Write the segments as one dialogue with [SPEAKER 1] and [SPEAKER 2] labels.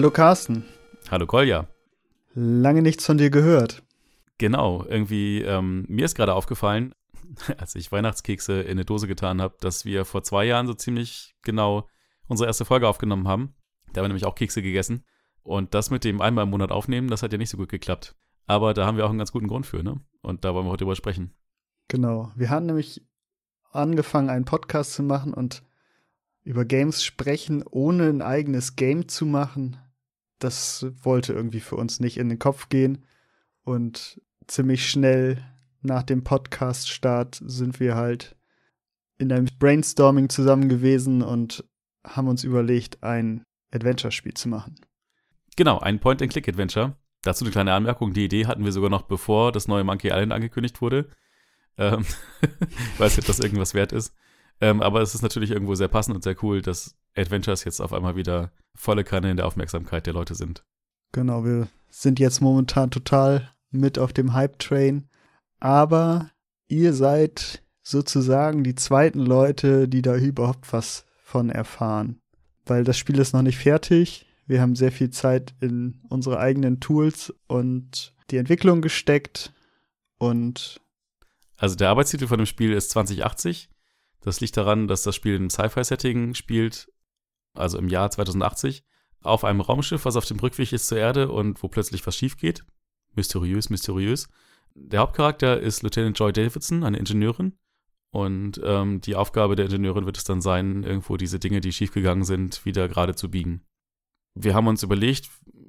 [SPEAKER 1] Hallo Carsten.
[SPEAKER 2] Hallo Kolja.
[SPEAKER 1] Lange nichts von dir gehört.
[SPEAKER 2] Genau, irgendwie, ähm, mir ist gerade aufgefallen, als ich Weihnachtskekse in eine Dose getan habe, dass wir vor zwei Jahren so ziemlich genau unsere erste Folge aufgenommen haben. Da haben wir nämlich auch Kekse gegessen. Und das mit dem einmal im Monat aufnehmen, das hat ja nicht so gut geklappt. Aber da haben wir auch einen ganz guten Grund für, ne? Und da wollen wir heute drüber sprechen.
[SPEAKER 1] Genau. Wir haben nämlich angefangen, einen Podcast zu machen und über Games sprechen, ohne ein eigenes Game zu machen. Das wollte irgendwie für uns nicht in den Kopf gehen. Und ziemlich schnell nach dem Podcast-Start sind wir halt in einem Brainstorming zusammen gewesen und haben uns überlegt, ein Adventure-Spiel zu machen.
[SPEAKER 2] Genau, ein Point-and-Click-Adventure. Dazu eine kleine Anmerkung. Die Idee hatten wir sogar noch, bevor das neue Monkey Island angekündigt wurde. Ähm, ich weiß nicht, ob das irgendwas wert ist. Ähm, aber es ist natürlich irgendwo sehr passend und sehr cool, dass Adventures jetzt auf einmal wieder volle Kanne in der Aufmerksamkeit der Leute sind.
[SPEAKER 1] Genau, wir sind jetzt momentan total mit auf dem Hype-Train. Aber ihr seid sozusagen die zweiten Leute, die da überhaupt was von erfahren. Weil das Spiel ist noch nicht fertig. Wir haben sehr viel Zeit in unsere eigenen Tools und die Entwicklung gesteckt. Und
[SPEAKER 2] also der Arbeitstitel von dem Spiel ist 2080. Das liegt daran, dass das Spiel im Sci-Fi-Setting spielt, also im Jahr 2080, auf einem Raumschiff, was auf dem Rückweg ist zur Erde und wo plötzlich was schief geht. Mysteriös, mysteriös. Der Hauptcharakter ist Lieutenant Joy Davidson, eine Ingenieurin. Und ähm, die Aufgabe der Ingenieurin wird es dann sein, irgendwo diese Dinge, die schiefgegangen sind, wieder gerade zu biegen. Wir haben uns überlegt,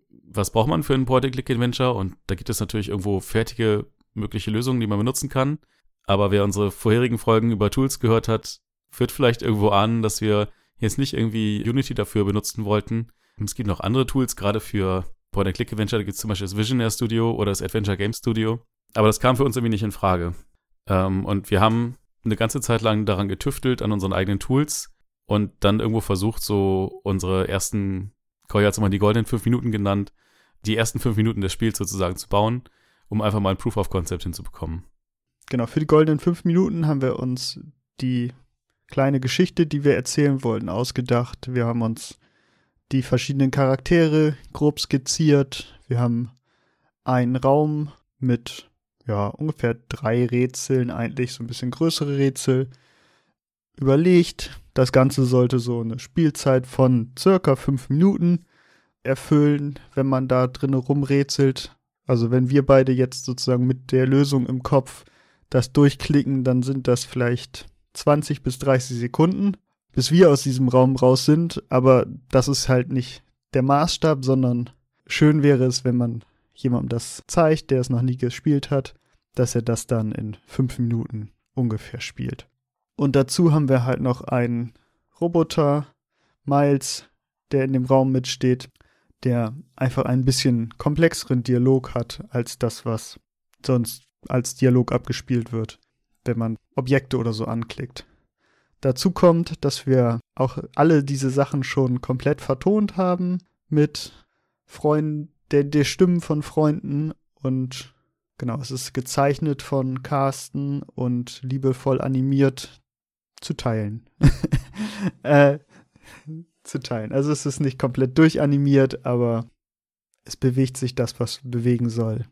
[SPEAKER 2] was braucht man für ein Point-and-Click-Adventure? Und da gibt es natürlich irgendwo fertige mögliche Lösungen, die man benutzen kann. Aber wer unsere vorherigen Folgen über Tools gehört hat, führt vielleicht irgendwo an, dass wir jetzt nicht irgendwie Unity dafür benutzen wollten. Es gibt noch andere Tools, gerade für Point-and-Click-Adventure. Da gibt es zum Beispiel das Visionaire Studio oder das Adventure Game Studio. Aber das kam für uns irgendwie nicht in Frage. Ähm, und wir haben eine ganze Zeit lang daran getüftelt, an unseren eigenen Tools und dann irgendwo versucht, so unsere ersten, Koya hat es mal die goldenen fünf Minuten genannt, die ersten fünf Minuten des Spiels sozusagen zu bauen, um einfach mal ein Proof of Concept hinzubekommen.
[SPEAKER 1] Genau, für die goldenen fünf Minuten haben wir uns die kleine Geschichte, die wir erzählen wollten, ausgedacht. Wir haben uns die verschiedenen Charaktere grob skizziert. Wir haben einen Raum mit ja ungefähr drei Rätseln, eigentlich so ein bisschen größere Rätsel überlegt. Das Ganze sollte so eine Spielzeit von circa fünf Minuten erfüllen, wenn man da drin rumrätselt. Also wenn wir beide jetzt sozusagen mit der Lösung im Kopf das durchklicken, dann sind das vielleicht 20 bis 30 Sekunden, bis wir aus diesem Raum raus sind. Aber das ist halt nicht der Maßstab, sondern schön wäre es, wenn man jemandem das zeigt, der es noch nie gespielt hat, dass er das dann in fünf Minuten ungefähr spielt. Und dazu haben wir halt noch einen Roboter, Miles, der in dem Raum mitsteht, der einfach ein bisschen komplexeren Dialog hat als das, was sonst als Dialog abgespielt wird, wenn man Objekte oder so anklickt. Dazu kommt, dass wir auch alle diese Sachen schon komplett vertont haben mit Freunden, der, Stimmen von Freunden und genau, es ist gezeichnet von Carsten und liebevoll animiert zu teilen. äh, zu teilen. Also es ist nicht komplett durchanimiert, aber es bewegt sich das, was bewegen soll.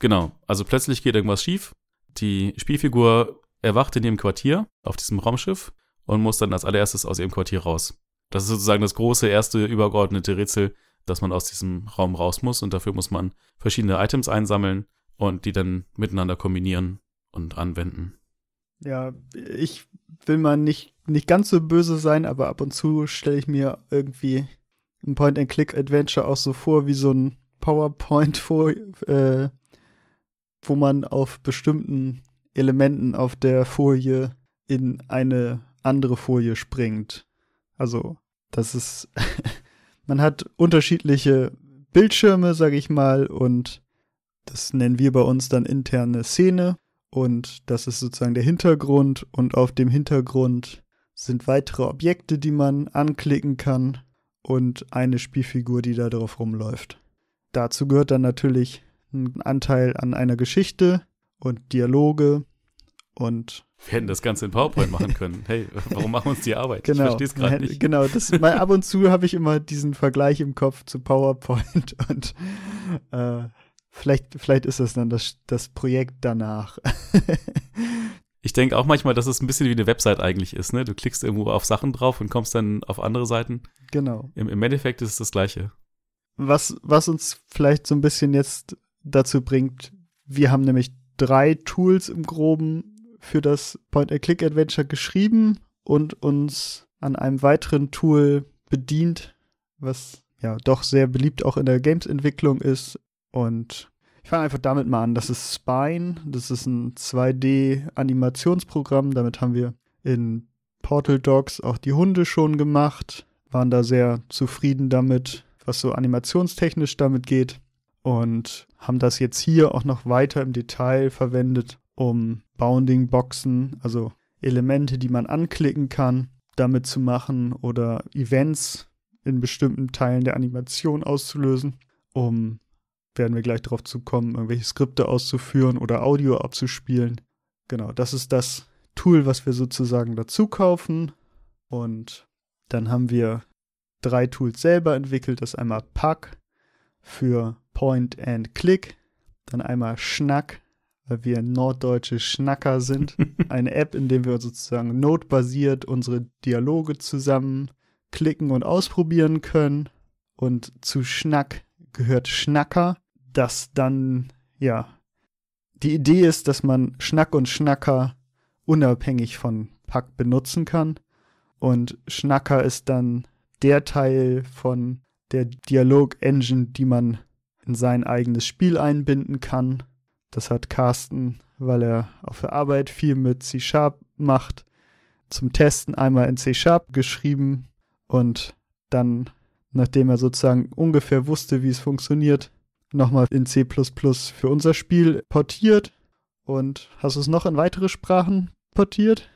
[SPEAKER 2] Genau, also plötzlich geht irgendwas schief. Die Spielfigur erwacht in ihrem Quartier auf diesem Raumschiff und muss dann als allererstes aus ihrem Quartier raus. Das ist sozusagen das große erste übergeordnete Rätsel, dass man aus diesem Raum raus muss und dafür muss man verschiedene Items einsammeln und die dann miteinander kombinieren und anwenden.
[SPEAKER 1] Ja, ich will mal nicht, nicht ganz so böse sein, aber ab und zu stelle ich mir irgendwie ein Point-and-Click-Adventure auch so vor wie so ein PowerPoint vor, äh, wo man auf bestimmten Elementen auf der Folie in eine andere Folie springt. Also, das ist, man hat unterschiedliche Bildschirme, sag ich mal, und das nennen wir bei uns dann interne Szene. Und das ist sozusagen der Hintergrund. Und auf dem Hintergrund sind weitere Objekte, die man anklicken kann. Und eine Spielfigur, die da drauf rumläuft. Dazu gehört dann natürlich einen Anteil an einer Geschichte und Dialoge und
[SPEAKER 2] Wir hätten das Ganze in PowerPoint machen können. Hey, warum machen wir uns die Arbeit?
[SPEAKER 1] Genau,
[SPEAKER 2] ich verstehe es gerade nicht.
[SPEAKER 1] Genau, das, mal ab und zu habe ich immer diesen Vergleich im Kopf zu PowerPoint und äh, vielleicht, vielleicht ist das dann das, das Projekt danach.
[SPEAKER 2] ich denke auch manchmal, dass es ein bisschen wie eine Website eigentlich ist. Ne? Du klickst irgendwo auf Sachen drauf und kommst dann auf andere Seiten.
[SPEAKER 1] Genau.
[SPEAKER 2] Im, im Endeffekt ist es das Gleiche.
[SPEAKER 1] Was, was uns vielleicht so ein bisschen jetzt dazu bringt, wir haben nämlich drei Tools im Groben für das Point-and-Click-Adventure geschrieben und uns an einem weiteren Tool bedient, was ja doch sehr beliebt auch in der Games-Entwicklung ist. Und ich fange einfach damit mal an. Das ist Spine. Das ist ein 2D-Animationsprogramm. Damit haben wir in Portal Dogs auch die Hunde schon gemacht. Waren da sehr zufrieden damit, was so animationstechnisch damit geht. Und haben das jetzt hier auch noch weiter im Detail verwendet, um Bounding-Boxen, also Elemente, die man anklicken kann, damit zu machen oder Events in bestimmten Teilen der Animation auszulösen, um, werden wir gleich darauf zukommen, irgendwelche Skripte auszuführen oder Audio abzuspielen. Genau, das ist das Tool, was wir sozusagen dazu kaufen. Und dann haben wir drei Tools selber entwickelt. Das ist einmal Pack für Point and Click, dann einmal Schnack weil wir norddeutsche Schnacker sind. Eine App, in der wir sozusagen notbasiert unsere Dialoge zusammen klicken und ausprobieren können. Und zu Schnack gehört Schnacker, das dann, ja, die Idee ist, dass man Schnack und Schnacker unabhängig von Pack benutzen kann. Und Schnacker ist dann der Teil von der Dialog-Engine, die man in sein eigenes Spiel einbinden kann. Das hat Carsten, weil er auf der Arbeit viel mit C-Sharp macht, zum Testen einmal in C-Sharp geschrieben und dann, nachdem er sozusagen ungefähr wusste, wie es funktioniert, nochmal in C für unser Spiel portiert. Und hast du es noch in weitere Sprachen portiert?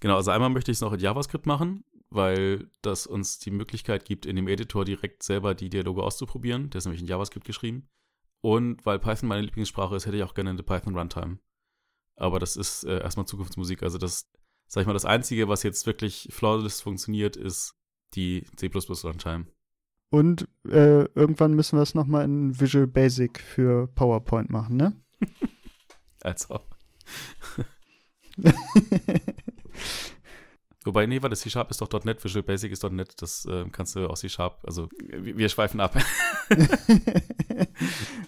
[SPEAKER 2] Genau, also einmal möchte ich es noch in JavaScript machen, weil das uns die Möglichkeit gibt, in dem Editor direkt selber die Dialoge auszuprobieren. Der ist nämlich in JavaScript geschrieben. Und weil Python meine Lieblingssprache ist, hätte ich auch gerne eine Python Runtime. Aber das ist äh, erstmal Zukunftsmusik. Also das, sag ich mal, das Einzige, was jetzt wirklich flawless funktioniert, ist die C++ Runtime.
[SPEAKER 1] Und äh, irgendwann müssen wir es nochmal in Visual Basic für PowerPoint machen, ne?
[SPEAKER 2] Als ob. Wobei, nee, das C-Sharp ist doch .NET, Visual Basic ist .NET, das äh, kannst du aus C-Sharp, also wir, wir schweifen ab.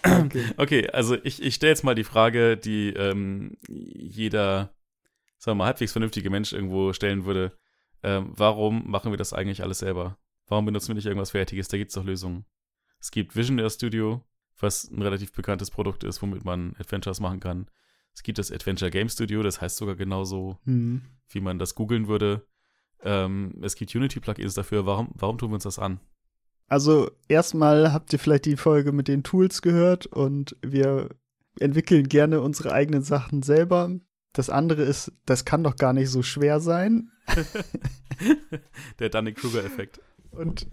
[SPEAKER 2] okay. okay. also ich, ich stelle jetzt mal die Frage, die ähm, jeder, sagen wir mal, halbwegs vernünftige Mensch irgendwo stellen würde. Ähm, warum machen wir das eigentlich alles selber? Warum benutzen wir nicht irgendwas Fertiges? Da gibt es doch Lösungen. Es gibt Visionaire Studio, was ein relativ bekanntes Produkt ist, womit man Adventures machen kann. Es gibt das Adventure Game Studio, das heißt sogar genauso, mhm. wie man das googeln würde. Ähm, es gibt Unity-Plugins dafür. Warum, warum tun wir uns das an?
[SPEAKER 1] Also erstmal habt ihr vielleicht die Folge mit den Tools gehört und wir entwickeln gerne unsere eigenen Sachen selber. Das andere ist, das kann doch gar nicht so schwer sein.
[SPEAKER 2] Der Dunning-Kruger-Effekt.
[SPEAKER 1] Und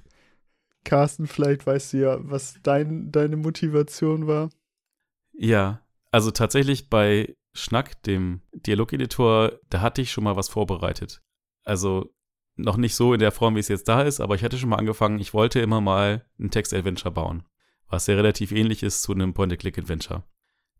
[SPEAKER 1] Carsten, vielleicht weißt du ja, was dein, deine Motivation war.
[SPEAKER 2] Ja, also tatsächlich bei Schnack, dem Dialogeditor, da hatte ich schon mal was vorbereitet. Also noch nicht so in der Form, wie es jetzt da ist, aber ich hatte schon mal angefangen, ich wollte immer mal ein Text-Adventure bauen, was ja relativ ähnlich ist zu einem Point-and-Click-Adventure.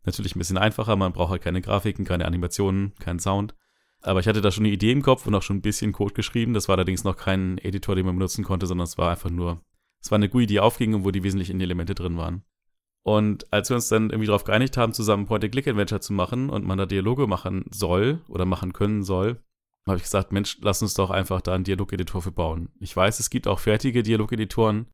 [SPEAKER 2] Natürlich ein bisschen einfacher, man braucht halt keine Grafiken, keine Animationen, keinen Sound. Aber ich hatte da schon eine Idee im Kopf und auch schon ein bisschen Code geschrieben. Das war allerdings noch kein Editor, den man benutzen konnte, sondern es war einfach nur, es war eine GUI, die aufging und wo die wesentlichen Elemente drin waren. Und als wir uns dann irgendwie darauf geeinigt haben, zusammen Point-and-Click-Adventure zu machen und man da Dialoge machen soll oder machen können soll, habe ich gesagt, Mensch, lass uns doch einfach da einen Dialogeditor für bauen. Ich weiß, es gibt auch fertige Dialogeditoren,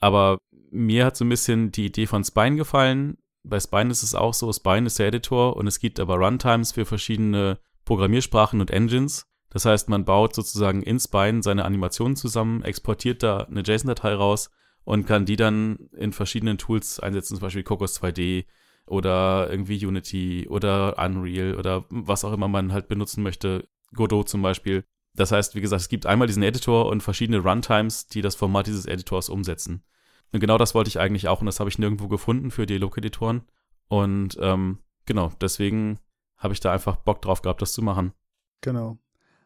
[SPEAKER 2] aber mir hat so ein bisschen die Idee von Spine gefallen. Bei Spine ist es auch so, Spine ist der Editor und es gibt aber Runtimes für verschiedene Programmiersprachen und Engines. Das heißt, man baut sozusagen in Spine seine Animationen zusammen, exportiert da eine JSON-Datei raus und kann die dann in verschiedenen Tools einsetzen, zum Beispiel Cocos 2D oder irgendwie Unity oder Unreal oder was auch immer man halt benutzen möchte, Godot zum Beispiel. Das heißt, wie gesagt, es gibt einmal diesen Editor und verschiedene Runtimes, die das Format dieses Editors umsetzen. Und genau das wollte ich eigentlich auch und das habe ich nirgendwo gefunden für Dialog-Editoren. Und ähm, genau, deswegen habe ich da einfach Bock drauf gehabt, das zu machen.
[SPEAKER 1] Genau.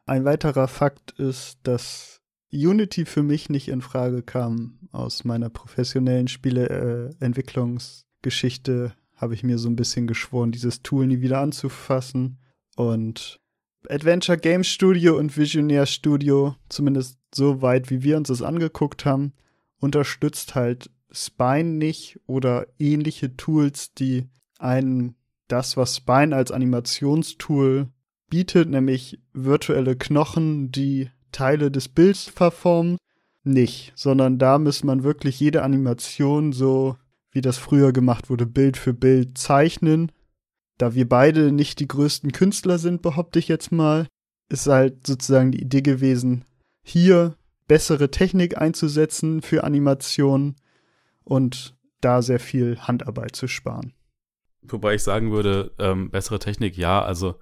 [SPEAKER 1] Ein weiterer Fakt ist, dass Unity für mich nicht in Frage kam. Aus meiner professionellen Spieleentwicklungsgeschichte habe ich mir so ein bisschen geschworen, dieses Tool nie wieder anzufassen. Und Adventure Game Studio und Visionär Studio, zumindest so weit, wie wir uns das angeguckt haben, unterstützt halt Spine nicht oder ähnliche Tools, die einen das, was Spine als Animationstool bietet, nämlich virtuelle Knochen, die Teile des Bilds verformen, nicht, sondern da muss man wirklich jede Animation so, wie das früher gemacht wurde, Bild für Bild zeichnen. Da wir beide nicht die größten Künstler sind, behaupte ich jetzt mal, ist halt sozusagen die Idee gewesen, hier bessere Technik einzusetzen für Animationen und da sehr viel Handarbeit zu sparen.
[SPEAKER 2] Wobei ich sagen würde, ähm, bessere Technik, ja, also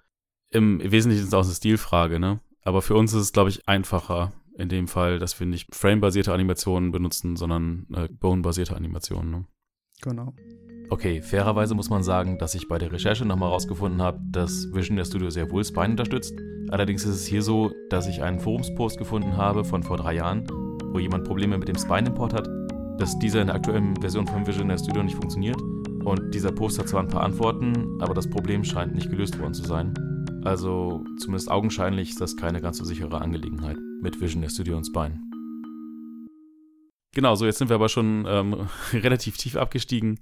[SPEAKER 2] im Wesentlichen ist es auch eine Stilfrage, ne? Aber für uns ist es, glaube ich, einfacher in dem Fall, dass wir nicht frame-basierte Animationen benutzen, sondern äh, bone-basierte Animationen. Ne?
[SPEAKER 1] Genau.
[SPEAKER 2] Okay, fairerweise muss man sagen, dass ich bei der Recherche nochmal rausgefunden habe, dass Vision der Studio sehr wohl Spine unterstützt. Allerdings ist es hier so, dass ich einen Forumspost gefunden habe von vor drei Jahren, wo jemand Probleme mit dem Spine-Import hat, dass dieser in der aktuellen Version von Vision der Studio nicht funktioniert. Und dieser Post hat zwar ein paar Antworten, aber das Problem scheint nicht gelöst worden zu sein. Also zumindest augenscheinlich ist das keine ganz so sichere Angelegenheit mit Vision der Studio und Spine. Genau, so jetzt sind wir aber schon ähm, relativ tief abgestiegen.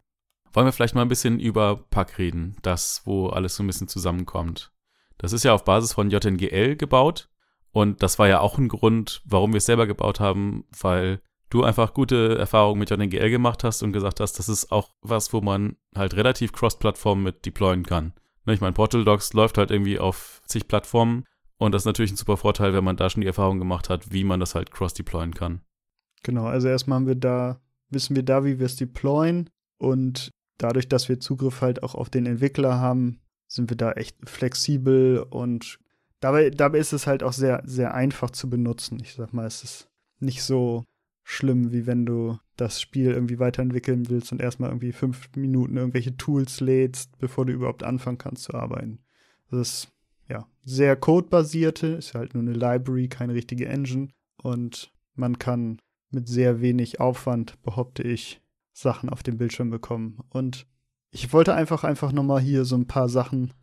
[SPEAKER 2] Wollen wir vielleicht mal ein bisschen über Pack reden, das, wo alles so ein bisschen zusammenkommt. Das ist ja auf Basis von JNGL gebaut und das war ja auch ein Grund, warum wir es selber gebaut haben, weil du einfach gute Erfahrungen mit JNGL gemacht hast und gesagt hast, das ist auch was, wo man halt relativ cross-Plattform mit deployen kann. Ne, ich meine, Portal Docs läuft halt irgendwie auf zig Plattformen und das ist natürlich ein super Vorteil, wenn man da schon die Erfahrung gemacht hat, wie man das halt cross-deployen kann.
[SPEAKER 1] Genau, also erstmal haben wir da, wissen wir da, wie wir es deployen und dadurch, dass wir Zugriff halt auch auf den Entwickler haben, sind wir da echt flexibel und dabei, dabei ist es halt auch sehr, sehr einfach zu benutzen. Ich sag mal, es ist nicht so schlimm, wie wenn du das Spiel irgendwie weiterentwickeln willst und erstmal irgendwie fünf Minuten irgendwelche Tools lädst, bevor du überhaupt anfangen kannst zu arbeiten. Das ist ja sehr codebasierte, ist halt nur eine Library, keine richtige Engine und man kann mit sehr wenig Aufwand, behaupte ich, Sachen auf dem Bildschirm bekommen. Und ich wollte einfach einfach nochmal hier so ein paar Sachen,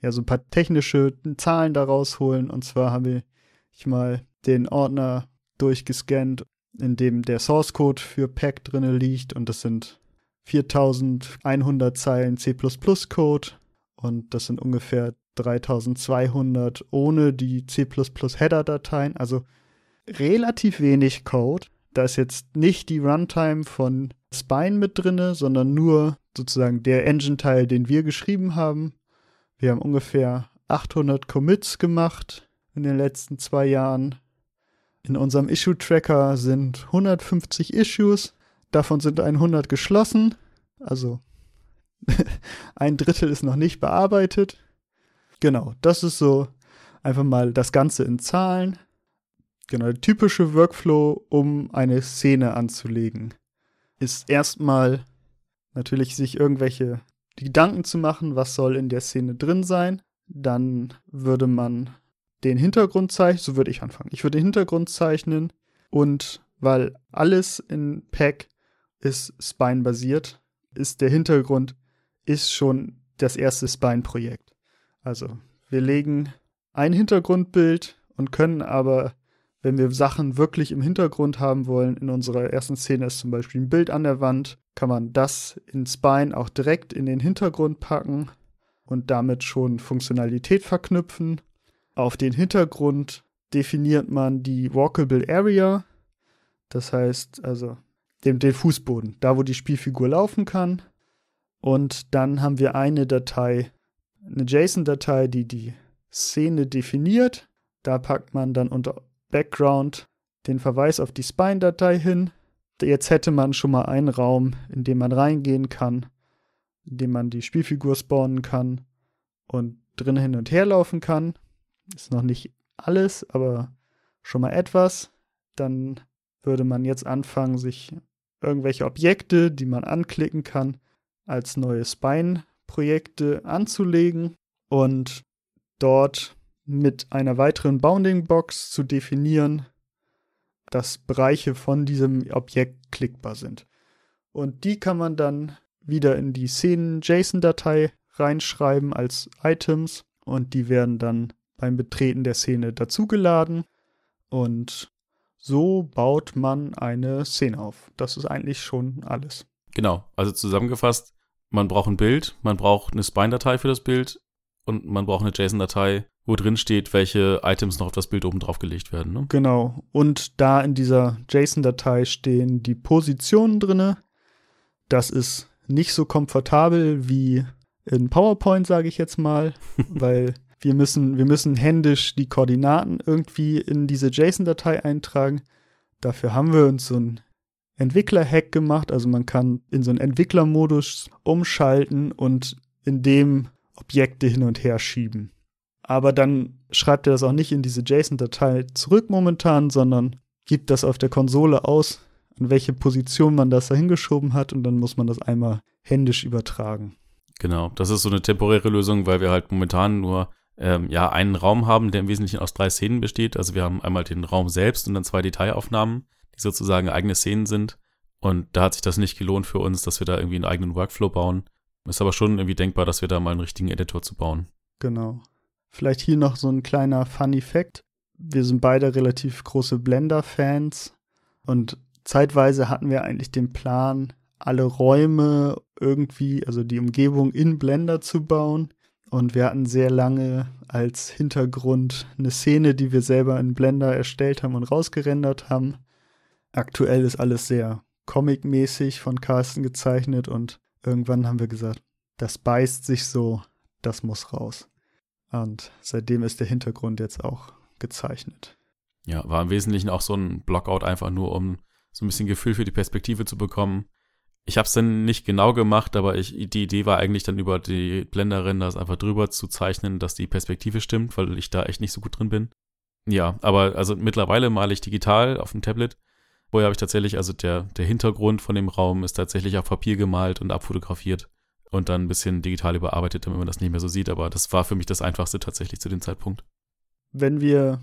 [SPEAKER 1] ja, so ein paar technische Zahlen da rausholen. Und zwar habe ich mal den Ordner durchgescannt in dem der Source Code für Pack drinne liegt und das sind 4100 Zeilen C++ Code und das sind ungefähr 3200 ohne die C++ Header Dateien, also relativ wenig Code. Da ist jetzt nicht die Runtime von Spine mit drinne, sondern nur sozusagen der Engine-Teil, den wir geschrieben haben. Wir haben ungefähr 800 Commits gemacht in den letzten zwei Jahren in unserem Issue-Tracker sind 150 Issues, davon sind 100 geschlossen, also ein Drittel ist noch nicht bearbeitet. Genau, das ist so einfach mal das Ganze in Zahlen. Genau, der typische Workflow, um eine Szene anzulegen, ist erstmal natürlich sich irgendwelche Gedanken zu machen, was soll in der Szene drin sein. Dann würde man den Hintergrund zeichnen, so würde ich anfangen. Ich würde den Hintergrund zeichnen und weil alles in Pack ist Spine-basiert, ist der Hintergrund ist schon das erste Spine-Projekt. Also wir legen ein Hintergrundbild und können aber, wenn wir Sachen wirklich im Hintergrund haben wollen, in unserer ersten Szene ist zum Beispiel ein Bild an der Wand, kann man das in Spine auch direkt in den Hintergrund packen und damit schon Funktionalität verknüpfen auf den Hintergrund definiert man die Walkable Area, das heißt also den, den Fußboden, da wo die Spielfigur laufen kann. Und dann haben wir eine Datei, eine JSON-Datei, die die Szene definiert. Da packt man dann unter Background den Verweis auf die Spine-Datei hin. Jetzt hätte man schon mal einen Raum, in den man reingehen kann, in dem man die Spielfigur spawnen kann und drin hin und her laufen kann. Ist noch nicht alles, aber schon mal etwas. Dann würde man jetzt anfangen, sich irgendwelche Objekte, die man anklicken kann, als neue Spine-Projekte anzulegen und dort mit einer weiteren Bounding Box zu definieren, dass Bereiche von diesem Objekt klickbar sind. Und die kann man dann wieder in die Szenen-JSON-Datei reinschreiben als Items und die werden dann beim Betreten der Szene dazugeladen und so baut man eine Szene auf. Das ist eigentlich schon alles.
[SPEAKER 2] Genau, also zusammengefasst, man braucht ein Bild, man braucht eine Spine-Datei für das Bild und man braucht eine JSON-Datei, wo drin steht, welche Items noch auf das Bild oben drauf gelegt werden. Ne?
[SPEAKER 1] Genau. Und da in dieser JSON-Datei stehen die Positionen drin. Das ist nicht so komfortabel wie in PowerPoint, sage ich jetzt mal, weil wir müssen, wir müssen händisch die Koordinaten irgendwie in diese JSON-Datei eintragen. Dafür haben wir uns so ein Entwickler-Hack gemacht. Also man kann in so einen Entwicklermodus umschalten und in dem Objekte hin und her schieben. Aber dann schreibt er das auch nicht in diese JSON-Datei zurück momentan, sondern gibt das auf der Konsole aus, an welche Position man das da hingeschoben hat und dann muss man das einmal händisch übertragen.
[SPEAKER 2] Genau, das ist so eine temporäre Lösung, weil wir halt momentan nur ähm, ja, einen Raum haben, der im Wesentlichen aus drei Szenen besteht. Also wir haben einmal den Raum selbst und dann zwei Detailaufnahmen, die sozusagen eigene Szenen sind. Und da hat sich das nicht gelohnt für uns, dass wir da irgendwie einen eigenen Workflow bauen. Ist aber schon irgendwie denkbar, dass wir da mal einen richtigen Editor zu bauen.
[SPEAKER 1] Genau. Vielleicht hier noch so ein kleiner Funny Fact. Wir sind beide relativ große Blender-Fans und zeitweise hatten wir eigentlich den Plan, alle Räume irgendwie, also die Umgebung in Blender zu bauen. Und wir hatten sehr lange als Hintergrund eine Szene, die wir selber in Blender erstellt haben und rausgerendert haben. Aktuell ist alles sehr comic-mäßig von Carsten gezeichnet und irgendwann haben wir gesagt, das beißt sich so, das muss raus. Und seitdem ist der Hintergrund jetzt auch gezeichnet.
[SPEAKER 2] Ja, war im Wesentlichen auch so ein Blockout einfach nur, um so ein bisschen Gefühl für die Perspektive zu bekommen. Ich habe es dann nicht genau gemacht, aber ich, die Idee war eigentlich dann über die Blender-Renders einfach drüber zu zeichnen, dass die Perspektive stimmt, weil ich da echt nicht so gut drin bin. Ja, aber also mittlerweile male ich digital auf dem Tablet. Vorher habe ich tatsächlich, also der, der Hintergrund von dem Raum ist tatsächlich auf Papier gemalt und abfotografiert und dann ein bisschen digital überarbeitet, damit man das nicht mehr so sieht. Aber das war für mich das Einfachste tatsächlich zu dem Zeitpunkt.
[SPEAKER 1] Wenn wir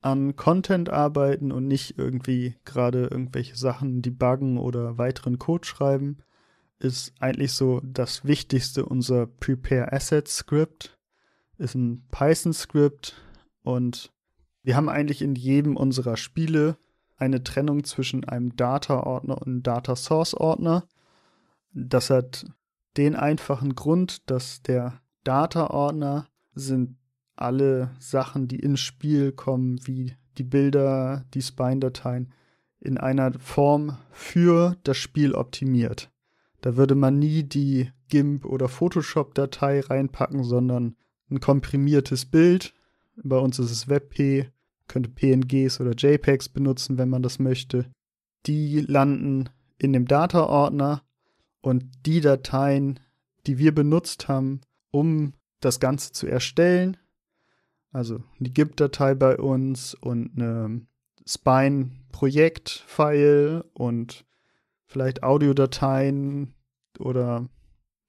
[SPEAKER 1] an Content arbeiten und nicht irgendwie gerade irgendwelche Sachen debuggen oder weiteren Code schreiben, ist eigentlich so das Wichtigste unser Prepare Asset Script. Ist ein Python Script und wir haben eigentlich in jedem unserer Spiele eine Trennung zwischen einem Data-Ordner und einem Data-Source-Ordner. Das hat den einfachen Grund, dass der Data-Ordner sind alle Sachen, die ins Spiel kommen, wie die Bilder, die Spine-Dateien, in einer Form für das Spiel optimiert. Da würde man nie die GIMP- oder Photoshop-Datei reinpacken, sondern ein komprimiertes Bild. Bei uns ist es WebP, könnte PNGs oder JPEGs benutzen, wenn man das möchte. Die landen in dem Data-Ordner und die Dateien, die wir benutzt haben, um das Ganze zu erstellen, also die GIMP-Datei bei uns und eine Spine-Projekt-File und vielleicht Audiodateien oder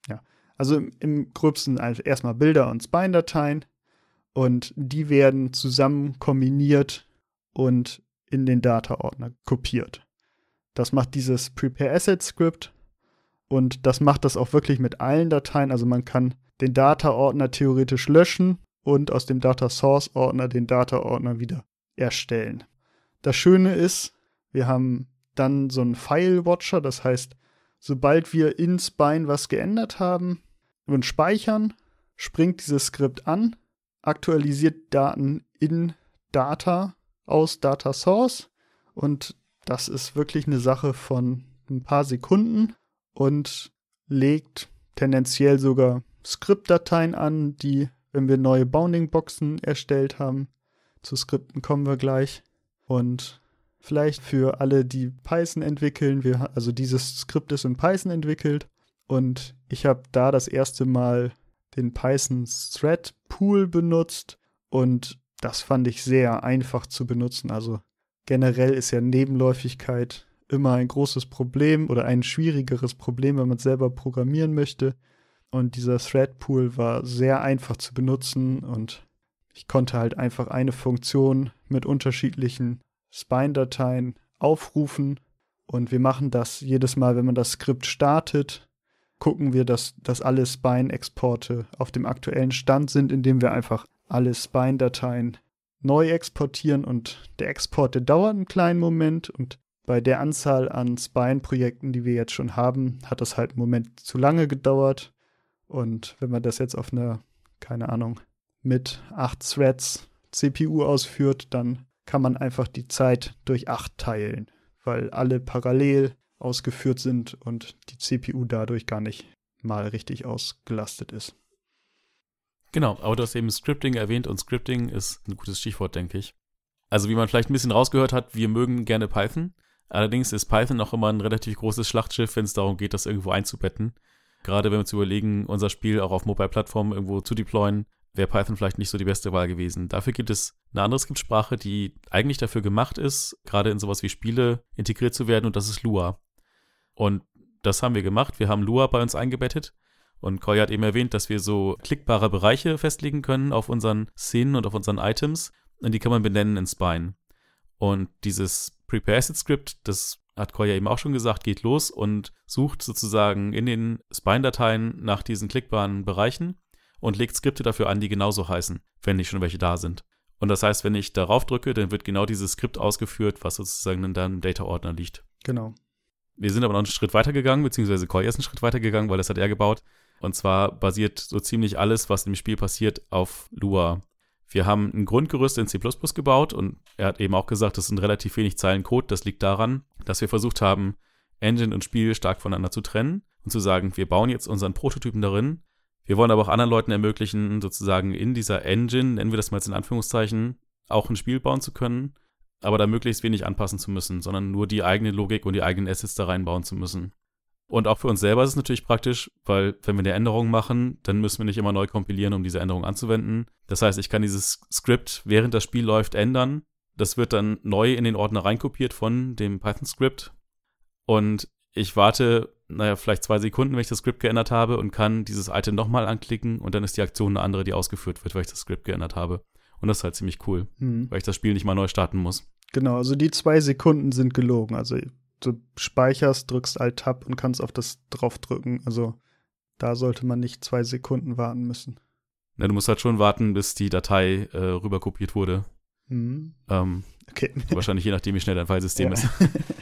[SPEAKER 1] ja, also im, im gröbsten also erstmal Bilder und Spine-Dateien. Und die werden zusammen kombiniert und in den Data-Ordner kopiert. Das macht dieses Prepare Asset Script und das macht das auch wirklich mit allen Dateien. Also man kann den Data-Ordner theoretisch löschen und aus dem Data Source Ordner den Data Ordner wieder erstellen. Das Schöne ist, wir haben dann so einen File Watcher, das heißt, sobald wir in Spine was geändert haben und speichern, springt dieses Skript an, aktualisiert Daten in Data aus Data Source und das ist wirklich eine Sache von ein paar Sekunden und legt tendenziell sogar Skriptdateien an, die wenn wir neue Bounding-Boxen erstellt haben. Zu Skripten kommen wir gleich. Und vielleicht für alle, die Python entwickeln, wir, also dieses Skript ist in Python entwickelt. Und ich habe da das erste Mal den Python Thread Pool benutzt und das fand ich sehr einfach zu benutzen. Also generell ist ja Nebenläufigkeit immer ein großes Problem oder ein schwierigeres Problem, wenn man selber programmieren möchte. Und dieser Thread Pool war sehr einfach zu benutzen und Ich konnte halt einfach eine Funktion mit unterschiedlichen Spine-Dateien aufrufen und wir machen das jedes Mal, wenn man das Skript startet, gucken wir, dass, dass alle Spine-Exporte auf dem aktuellen Stand sind, indem wir einfach alle Spine-Dateien neu exportieren und der Export, der dauert einen kleinen Moment und bei der Anzahl an Spine-Projekten, die wir jetzt schon haben, hat das halt einen Moment zu lange gedauert. Und wenn man das jetzt auf einer, keine Ahnung, mit acht Threads CPU ausführt, dann kann man einfach die Zeit durch acht teilen, weil alle parallel ausgeführt sind und die CPU dadurch gar nicht mal richtig ausgelastet ist.
[SPEAKER 2] Genau, aber du hast eben Scripting erwähnt und Scripting ist ein gutes Stichwort, denke ich. Also wie man vielleicht ein bisschen rausgehört hat, wir mögen gerne Python. Allerdings ist Python noch immer ein relativ großes Schlachtschiff, wenn es darum geht, das irgendwo einzubetten. Gerade wenn wir uns überlegen, unser Spiel auch auf Mobile-Plattformen irgendwo zu deployen, wäre Python vielleicht nicht so die beste Wahl gewesen. Dafür gibt es eine andere Skriptsprache, die eigentlich dafür gemacht ist, gerade in sowas wie Spiele integriert zu werden, und das ist Lua. Und das haben wir gemacht. Wir haben Lua bei uns eingebettet. Und Koya hat eben erwähnt, dass wir so klickbare Bereiche festlegen können auf unseren Szenen und auf unseren Items. Und die kann man benennen in Spine. Und dieses Prepare Asset Script, das hat Koya eben auch schon gesagt, geht los und sucht sozusagen in den Spine-Dateien nach diesen klickbaren Bereichen und legt Skripte dafür an, die genauso heißen, wenn nicht schon welche da sind. Und das heißt, wenn ich darauf drücke, dann wird genau dieses Skript ausgeführt, was sozusagen in deinem Data-Ordner liegt.
[SPEAKER 1] Genau.
[SPEAKER 2] Wir sind aber noch einen Schritt weiter gegangen, beziehungsweise Koya ist einen Schritt weiter gegangen, weil das hat er gebaut. Und zwar basiert so ziemlich alles, was im Spiel passiert, auf Lua. Wir haben ein Grundgerüst in C gebaut und er hat eben auch gesagt, das sind relativ wenig Zeilen Code. Das liegt daran, dass wir versucht haben, Engine und Spiel stark voneinander zu trennen und zu sagen, wir bauen jetzt unseren Prototypen darin. Wir wollen aber auch anderen Leuten ermöglichen, sozusagen in dieser Engine, nennen wir das mal jetzt in Anführungszeichen, auch ein Spiel bauen zu können, aber da möglichst wenig anpassen zu müssen, sondern nur die eigene Logik und die eigenen Assets da reinbauen zu müssen. Und auch für uns selber ist es natürlich praktisch, weil wenn wir eine Änderung machen, dann müssen wir nicht immer neu kompilieren, um diese Änderung anzuwenden. Das heißt, ich kann dieses Skript, während das Spiel läuft, ändern. Das wird dann neu in den Ordner reinkopiert von dem Python-Skript. Und ich warte, naja, vielleicht zwei Sekunden, wenn ich das Skript geändert habe und kann dieses Item nochmal anklicken und dann ist die Aktion eine andere, die ausgeführt wird, weil ich das Skript geändert habe. Und das ist halt ziemlich cool, mhm. weil ich das Spiel nicht mal neu starten muss.
[SPEAKER 1] Genau, also die zwei Sekunden sind gelogen. Also du speicherst, drückst Alt-Tab und kannst auf das draufdrücken. Also da sollte man nicht zwei Sekunden warten müssen.
[SPEAKER 2] Ja, du musst halt schon warten, bis die Datei äh, rüber kopiert wurde.
[SPEAKER 1] Mhm.
[SPEAKER 2] Ähm, okay. Wahrscheinlich je nachdem, wie schnell dein Filesystem ja. ist.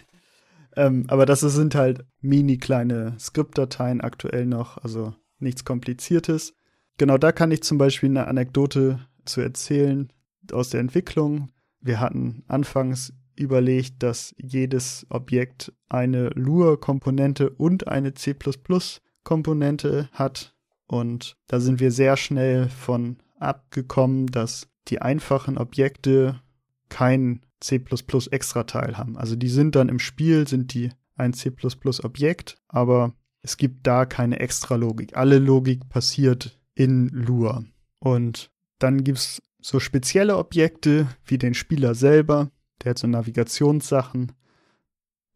[SPEAKER 1] ähm, aber das sind halt mini kleine Skriptdateien aktuell noch, also nichts Kompliziertes. Genau da kann ich zum Beispiel eine Anekdote zu erzählen aus der Entwicklung. Wir hatten anfangs überlegt, dass jedes Objekt eine Lua-Komponente und eine C++-Komponente hat. Und da sind wir sehr schnell von abgekommen, dass die einfachen Objekte kein C++-Extrateil haben. Also die sind dann im Spiel, sind die ein C++-Objekt, aber es gibt da keine Extra-Logik. Alle Logik passiert in Lua. Und dann gibt es so spezielle Objekte wie den Spieler selber, der hat so Navigationssachen.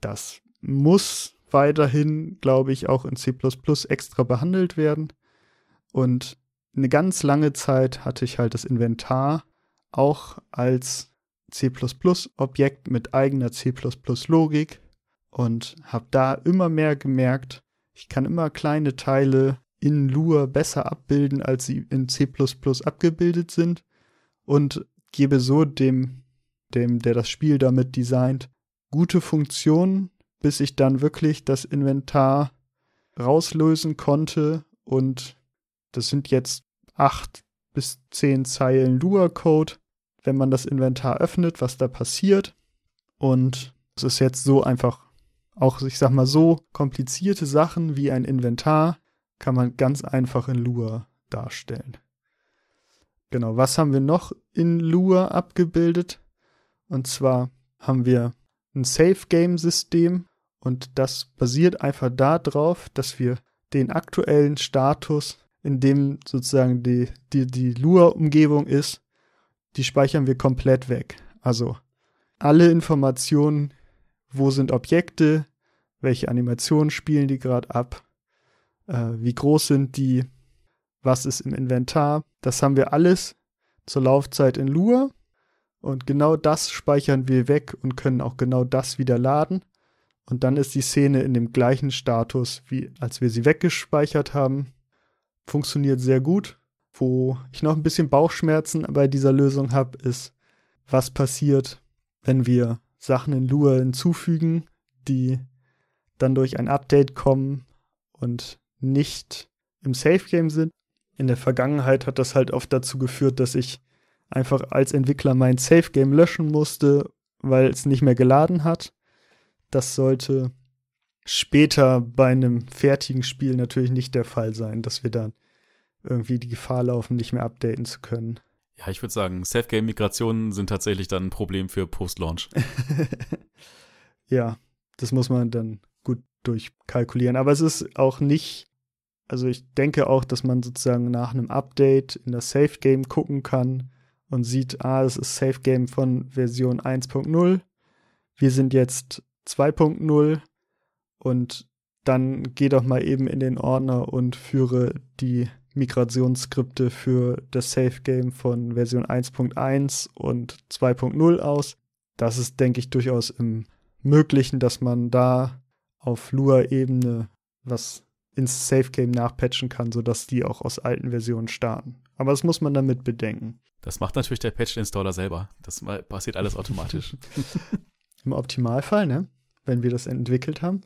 [SPEAKER 1] Das muss weiterhin, glaube ich, auch in C extra behandelt werden. Und eine ganz lange Zeit hatte ich halt das Inventar auch als C++-Objekt mit eigener C++-Logik und habe da immer mehr gemerkt, ich kann immer kleine Teile in Lua besser abbilden, als sie in C++ abgebildet sind und gebe so dem dem, der das Spiel damit designt, gute Funktionen, bis ich dann wirklich das Inventar rauslösen konnte und das sind jetzt acht bis zehn Zeilen Lua-Code, wenn man das Inventar öffnet, was da passiert. Und es ist jetzt so einfach, auch ich sag mal so komplizierte Sachen wie ein Inventar kann man ganz einfach in Lua darstellen. Genau, was haben wir noch in Lua abgebildet? Und zwar haben wir ein Safe-Game-System und das basiert einfach darauf, dass wir den aktuellen Status, in dem sozusagen die, die, die Lua-Umgebung ist, die speichern wir komplett weg. Also alle Informationen, wo sind Objekte, welche Animationen spielen die gerade ab, äh, wie groß sind die, was ist im Inventar, das haben wir alles zur Laufzeit in Lua. Und genau das speichern wir weg und können auch genau das wieder laden. Und dann ist die Szene in dem gleichen Status, wie als wir sie weggespeichert haben. Funktioniert sehr gut. Wo ich noch ein bisschen Bauchschmerzen bei dieser Lösung habe, ist, was passiert, wenn wir Sachen in Lua hinzufügen, die dann durch ein Update kommen und nicht im Safe Game sind. In der Vergangenheit hat das halt oft dazu geführt, dass ich einfach als Entwickler mein Safe Game löschen musste, weil es nicht mehr geladen hat. Das sollte später bei einem fertigen Spiel natürlich nicht der Fall sein, dass wir dann irgendwie die Gefahr laufen, nicht mehr updaten zu können.
[SPEAKER 2] Ja, ich würde sagen, Safe-Game-Migrationen sind tatsächlich dann ein Problem für Post-Launch.
[SPEAKER 1] ja, das muss man dann gut durchkalkulieren. Aber es ist auch nicht, also ich denke auch, dass man sozusagen nach einem Update in das Safe Game gucken kann und sieht, ah, es ist Safe Game von Version 1.0. Wir sind jetzt 2.0 und dann geh doch mal eben in den Ordner und führe die Migrationsskripte für das Safe Game von Version 1.1 und 2.0 aus. Das ist, denke ich, durchaus im Möglichen, dass man da auf Lua-Ebene was ins Safe Game nachpatchen kann, sodass die auch aus alten Versionen starten. Aber das muss man damit bedenken.
[SPEAKER 2] Das macht natürlich der Patch-Installer selber. Das passiert alles automatisch.
[SPEAKER 1] Im Optimalfall, ne? Wenn wir das entwickelt haben.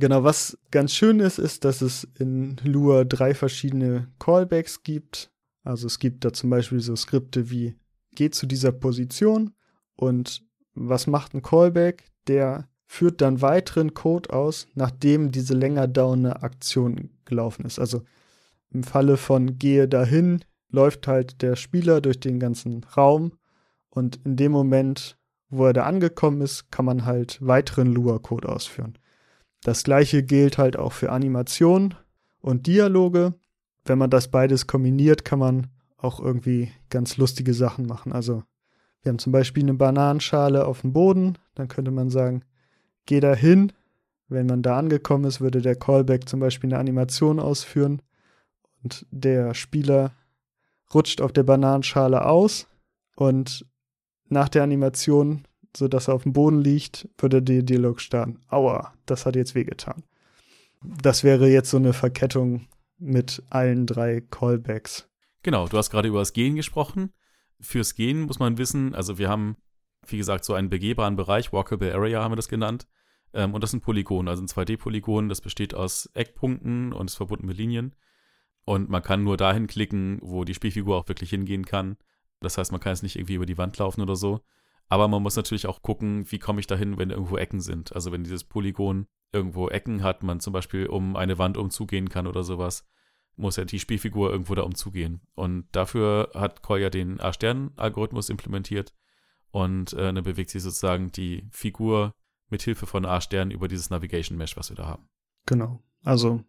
[SPEAKER 1] Genau, was ganz schön ist, ist, dass es in Lua drei verschiedene Callbacks gibt. Also es gibt da zum Beispiel so Skripte wie geht zu dieser Position und was macht ein Callback? Der führt dann weiteren Code aus, nachdem diese länger dauernde Aktion gelaufen ist. Also im Falle von gehe dahin, läuft halt der Spieler durch den ganzen Raum und in dem Moment, wo er da angekommen ist, kann man halt weiteren Lua-Code ausführen. Das gleiche gilt halt auch für Animation und Dialoge. Wenn man das beides kombiniert, kann man auch irgendwie ganz lustige Sachen machen. Also wir haben zum Beispiel eine Bananenschale auf dem Boden, dann könnte man sagen, geh da hin. Wenn man da angekommen ist, würde der Callback zum Beispiel eine Animation ausführen und der Spieler rutscht auf der Bananenschale aus und nach der Animation, sodass er auf dem Boden liegt, würde der Dialog starten. Aua, das hat jetzt wehgetan. Das wäre jetzt so eine Verkettung mit allen drei Callbacks.
[SPEAKER 2] Genau, du hast gerade über das Gehen gesprochen. Fürs Gehen muss man wissen, also wir haben, wie gesagt, so einen begehbaren Bereich, Walkable Area haben wir das genannt. Ähm, und das sind Polygone, also ein 2D-Polygon, das besteht aus Eckpunkten und ist verbunden mit Linien. Und man kann nur dahin klicken, wo die Spielfigur auch wirklich hingehen kann. Das heißt, man kann jetzt nicht irgendwie über die Wand laufen oder so. Aber man muss natürlich auch gucken, wie komme ich dahin, wenn irgendwo Ecken sind. Also wenn dieses Polygon irgendwo Ecken hat, man zum Beispiel um eine Wand umzugehen kann oder sowas, muss ja die Spielfigur irgendwo da umzugehen. Und dafür hat Koya den A-Stern-Algorithmus implementiert und äh, dann bewegt sich sozusagen die Figur mit Hilfe von A-Stern über dieses Navigation Mesh, was wir da haben.
[SPEAKER 1] Genau. Also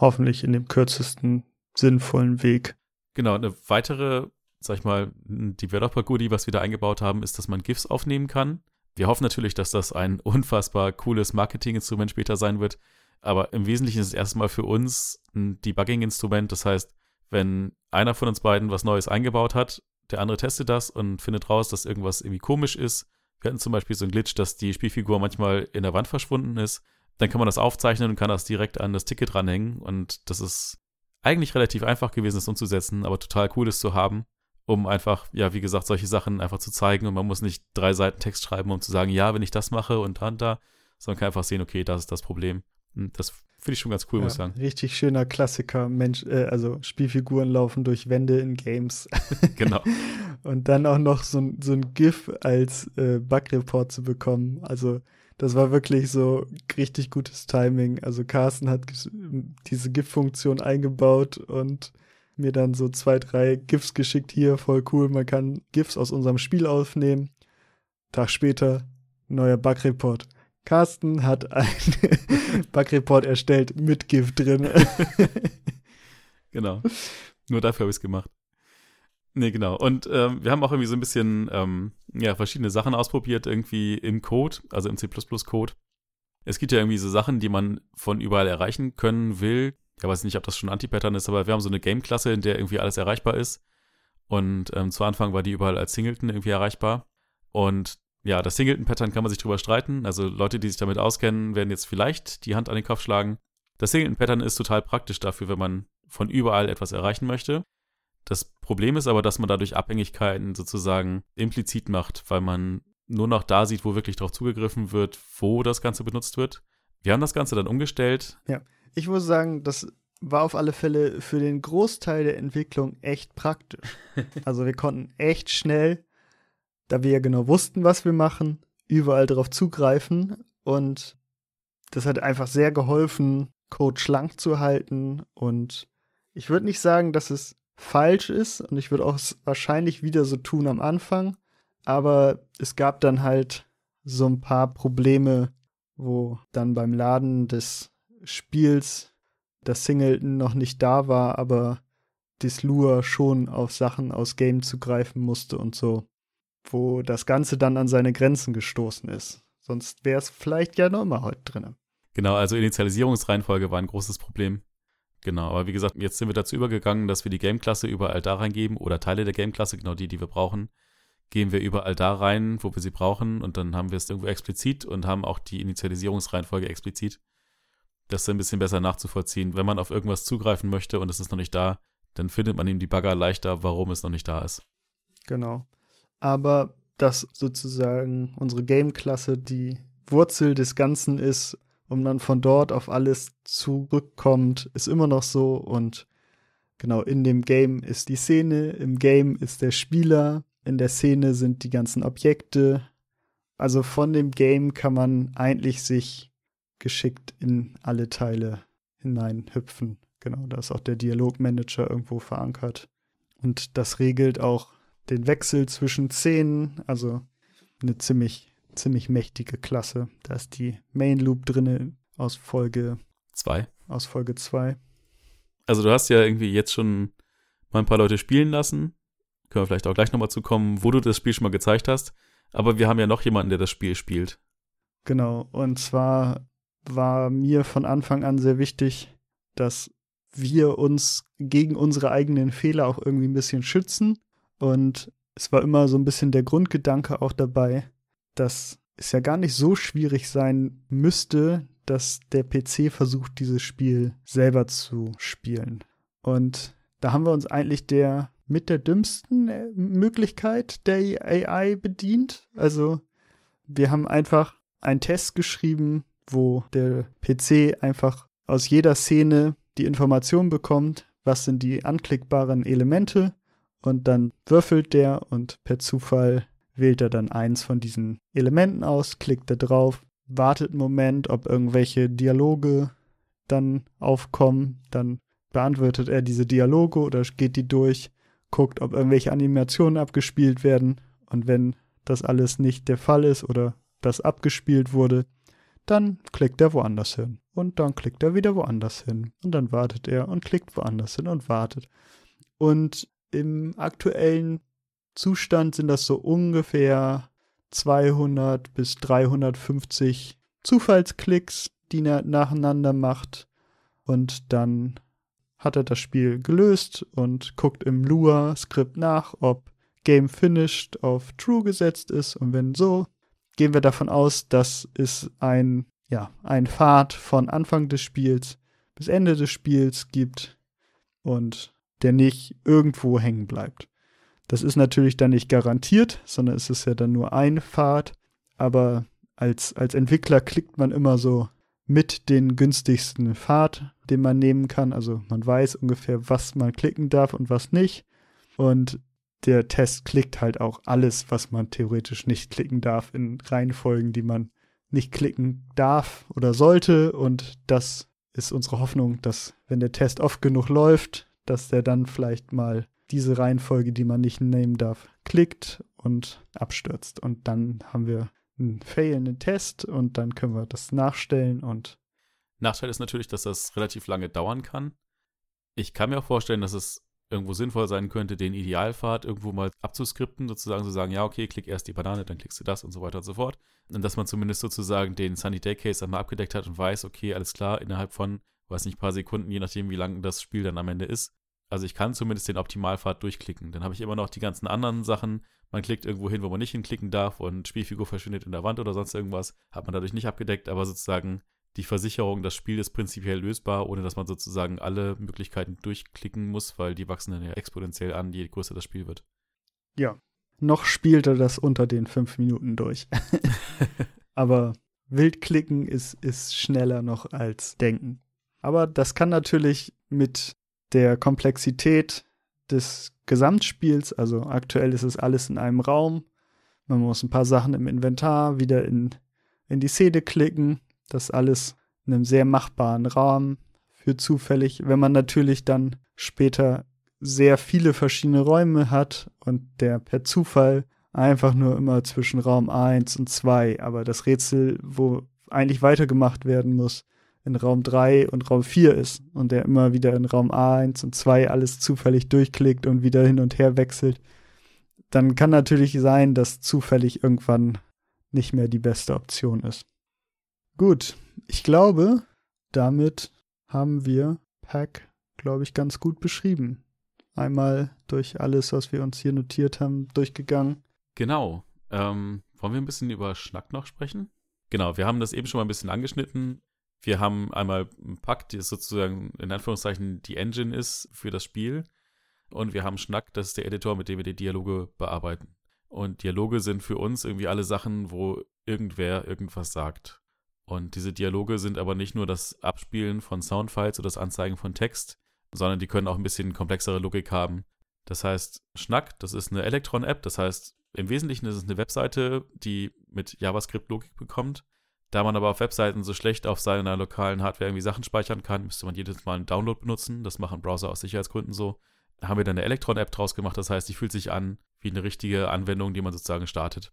[SPEAKER 1] hoffentlich in dem kürzesten sinnvollen Weg.
[SPEAKER 2] Genau, eine weitere, sag ich mal, Developer-Goodie, was wir da eingebaut haben, ist, dass man GIFs aufnehmen kann. Wir hoffen natürlich, dass das ein unfassbar cooles Marketing-Instrument später sein wird. Aber im Wesentlichen ist es erstmal für uns ein Debugging-Instrument. Das heißt, wenn einer von uns beiden was Neues eingebaut hat, der andere testet das und findet raus, dass irgendwas irgendwie komisch ist. Wir hatten zum Beispiel so einen Glitch, dass die Spielfigur manchmal in der Wand verschwunden ist dann kann man das aufzeichnen und kann das direkt an das Ticket dranhängen. Und das ist eigentlich relativ einfach gewesen, das umzusetzen, aber total cool, das zu haben, um einfach, ja, wie gesagt, solche Sachen einfach zu zeigen. Und man muss nicht drei Seiten Text schreiben, um zu sagen, ja, wenn ich das mache und dann da, sondern kann einfach sehen, okay, das ist das Problem. Und das finde ich schon ganz cool, ja, muss ich sagen.
[SPEAKER 1] Richtig schöner Klassiker, Mensch, äh, also Spielfiguren laufen durch Wände in Games.
[SPEAKER 2] genau.
[SPEAKER 1] und dann auch noch so, so ein GIF als äh, Bug-Report zu bekommen. Also das war wirklich so richtig gutes Timing. Also Carsten hat diese GIF-Funktion eingebaut und mir dann so zwei, drei GIFs geschickt. Hier, voll cool, man kann GIFs aus unserem Spiel aufnehmen. Tag später, neuer Bug-Report. Carsten hat einen Bug-Report erstellt mit GIF drin.
[SPEAKER 2] genau. Nur dafür habe ich es gemacht. Nee, genau. Und ähm, wir haben auch irgendwie so ein bisschen ähm, ja, verschiedene Sachen ausprobiert, irgendwie im Code, also im C++-Code. Es gibt ja irgendwie so Sachen, die man von überall erreichen können will. Ich weiß nicht, ob das schon Anti-Pattern ist, aber wir haben so eine Game-Klasse, in der irgendwie alles erreichbar ist. Und ähm, zu Anfang war die überall als Singleton irgendwie erreichbar. Und ja, das Singleton-Pattern kann man sich drüber streiten. Also Leute, die sich damit auskennen, werden jetzt vielleicht die Hand an den Kopf schlagen. Das Singleton-Pattern ist total praktisch dafür, wenn man von überall etwas erreichen möchte. Das Problem ist aber, dass man dadurch Abhängigkeiten sozusagen implizit macht, weil man nur noch da sieht, wo wirklich darauf zugegriffen wird, wo das Ganze benutzt wird. Wir haben das Ganze dann umgestellt.
[SPEAKER 1] Ja, ich muss sagen, das war auf alle Fälle für den Großteil der Entwicklung echt praktisch. Also wir konnten echt schnell, da wir ja genau wussten, was wir machen, überall darauf zugreifen und das hat einfach sehr geholfen, Code schlank zu halten und ich würde nicht sagen, dass es falsch ist und ich würde auch wahrscheinlich wieder so tun am Anfang, aber es gab dann halt so ein paar Probleme, wo dann beim Laden des Spiels das Singleton noch nicht da war, aber das Lure schon auf Sachen aus Game zugreifen musste und so, wo das Ganze dann an seine Grenzen gestoßen ist. Sonst wäre es vielleicht ja noch immer heute drin.
[SPEAKER 2] Genau, also Initialisierungsreihenfolge war ein großes Problem. Genau, aber wie gesagt, jetzt sind wir dazu übergegangen, dass wir die Game-Klasse überall da reingeben oder Teile der Game-Klasse, genau die, die wir brauchen, gehen wir überall da rein, wo wir sie brauchen und dann haben wir es irgendwo explizit und haben auch die Initialisierungsreihenfolge explizit. Das ist ein bisschen besser nachzuvollziehen. Wenn man auf irgendwas zugreifen möchte und es ist noch nicht da, dann findet man ihm die Bagger leichter, warum es noch nicht da ist.
[SPEAKER 1] Genau. Aber dass sozusagen unsere Game-Klasse die Wurzel des Ganzen ist, um dann von dort auf alles zurückkommt, ist immer noch so und genau in dem Game ist die Szene, im Game ist der Spieler in der Szene sind die ganzen Objekte. Also von dem Game kann man eigentlich sich geschickt in alle Teile hineinhüpfen. Genau, da ist auch der Dialogmanager irgendwo verankert. Und das regelt auch den Wechsel zwischen Szenen, also eine ziemlich, ziemlich mächtige Klasse. Da ist die Main Loop drinne aus Folge
[SPEAKER 2] 2.
[SPEAKER 1] Aus Folge 2.
[SPEAKER 2] Also du hast ja irgendwie jetzt schon mal ein paar Leute spielen lassen. Können wir vielleicht auch gleich nochmal zu kommen, wo du das Spiel schon mal gezeigt hast. Aber wir haben ja noch jemanden, der das Spiel spielt.
[SPEAKER 1] Genau, und zwar war mir von Anfang an sehr wichtig, dass wir uns gegen unsere eigenen Fehler auch irgendwie ein bisschen schützen. Und es war immer so ein bisschen der Grundgedanke auch dabei, dass es ja gar nicht so schwierig sein müsste, dass der PC versucht, dieses Spiel selber zu spielen. Und da haben wir uns eigentlich der mit der dümmsten äh, Möglichkeit der AI bedient. Also wir haben einfach einen Test geschrieben, wo der PC einfach aus jeder Szene die Information bekommt, was sind die anklickbaren Elemente und dann würfelt der und per Zufall wählt er dann eins von diesen Elementen aus, klickt da drauf, wartet einen Moment, ob irgendwelche Dialoge dann aufkommen, dann beantwortet er diese Dialoge oder geht die durch guckt, ob irgendwelche Animationen abgespielt werden. Und wenn das alles nicht der Fall ist oder das abgespielt wurde, dann klickt er woanders hin. Und dann klickt er wieder woanders hin. Und dann wartet er und klickt woanders hin und wartet. Und im aktuellen Zustand sind das so ungefähr 200 bis 350 Zufallsklicks, die er nacheinander macht. Und dann hat er das Spiel gelöst und guckt im Lua-Skript nach, ob Game Finished auf True gesetzt ist. Und wenn so, gehen wir davon aus, dass es ein, ja, ein Pfad von Anfang des Spiels bis Ende des Spiels gibt und der nicht irgendwo hängen bleibt. Das ist natürlich dann nicht garantiert, sondern es ist ja dann nur ein Pfad. Aber als, als Entwickler klickt man immer so mit den günstigsten Pfad, den man nehmen kann. Also man weiß ungefähr, was man klicken darf und was nicht. Und der Test klickt halt auch alles, was man theoretisch nicht klicken darf, in Reihenfolgen, die man nicht klicken darf oder sollte. Und das ist unsere Hoffnung, dass wenn der Test oft genug läuft, dass der dann vielleicht mal diese Reihenfolge, die man nicht nehmen darf, klickt und abstürzt. Und dann haben wir einen failenden Test und dann können wir das nachstellen und.
[SPEAKER 2] Nachteil ist natürlich, dass das relativ lange dauern kann. Ich kann mir auch vorstellen, dass es irgendwo sinnvoll sein könnte, den Idealpfad irgendwo mal abzuskripten, sozusagen zu sagen, ja, okay, klick erst die Banane, dann klickst du das und so weiter und so fort. Und dass man zumindest sozusagen den Sunny Day Case einmal abgedeckt hat und weiß, okay, alles klar, innerhalb von, weiß nicht, paar Sekunden, je nachdem, wie lang das Spiel dann am Ende ist, also ich kann zumindest den Optimalpfad durchklicken. Dann habe ich immer noch die ganzen anderen Sachen. Man klickt irgendwo hin, wo man nicht hinklicken darf und Spielfigur verschwindet in der Wand oder sonst irgendwas. Hat man dadurch nicht abgedeckt, aber sozusagen die Versicherung, das Spiel ist prinzipiell lösbar, ohne dass man sozusagen alle Möglichkeiten durchklicken muss, weil die wachsen dann ja exponentiell an, je größer das Spiel wird.
[SPEAKER 1] Ja, noch spielt er das unter den fünf Minuten durch. aber Wildklicken ist, ist schneller noch als denken. Aber das kann natürlich mit der Komplexität des Gesamtspiels, also aktuell ist es alles in einem Raum, man muss ein paar Sachen im Inventar wieder in, in die Szene klicken, das alles in einem sehr machbaren Rahmen für zufällig. Wenn man natürlich dann später sehr viele verschiedene Räume hat und der per Zufall einfach nur immer zwischen Raum 1 und 2, aber das Rätsel, wo eigentlich weitergemacht werden muss, in Raum 3 und Raum 4 ist und der immer wieder in Raum 1 und 2 alles zufällig durchklickt und wieder hin und her wechselt, dann kann natürlich sein, dass zufällig irgendwann nicht mehr die beste Option ist. Gut, ich glaube, damit haben wir Pack, glaube ich, ganz gut beschrieben. Einmal durch alles, was wir uns hier notiert haben, durchgegangen.
[SPEAKER 2] Genau. Ähm, wollen wir ein bisschen über Schnack noch sprechen? Genau, wir haben das eben schon mal ein bisschen angeschnitten. Wir haben einmal ein Pack, die sozusagen in Anführungszeichen die Engine ist für das Spiel. Und wir haben Schnack, das ist der Editor, mit dem wir die Dialoge bearbeiten. Und Dialoge sind für uns irgendwie alle Sachen, wo irgendwer irgendwas sagt. Und diese Dialoge sind aber nicht nur das Abspielen von Soundfiles oder das Anzeigen von Text, sondern die können auch ein bisschen komplexere Logik haben. Das heißt, Schnack, das ist eine Electron-App, das heißt, im Wesentlichen ist es eine Webseite, die mit JavaScript-Logik bekommt. Da man aber auf Webseiten so schlecht auf seiner lokalen Hardware irgendwie Sachen speichern kann, müsste man jedes Mal einen Download benutzen. Das machen Browser aus Sicherheitsgründen so. Da haben wir dann eine Electron-App draus gemacht. Das heißt, die fühlt sich an wie eine richtige Anwendung, die man sozusagen startet.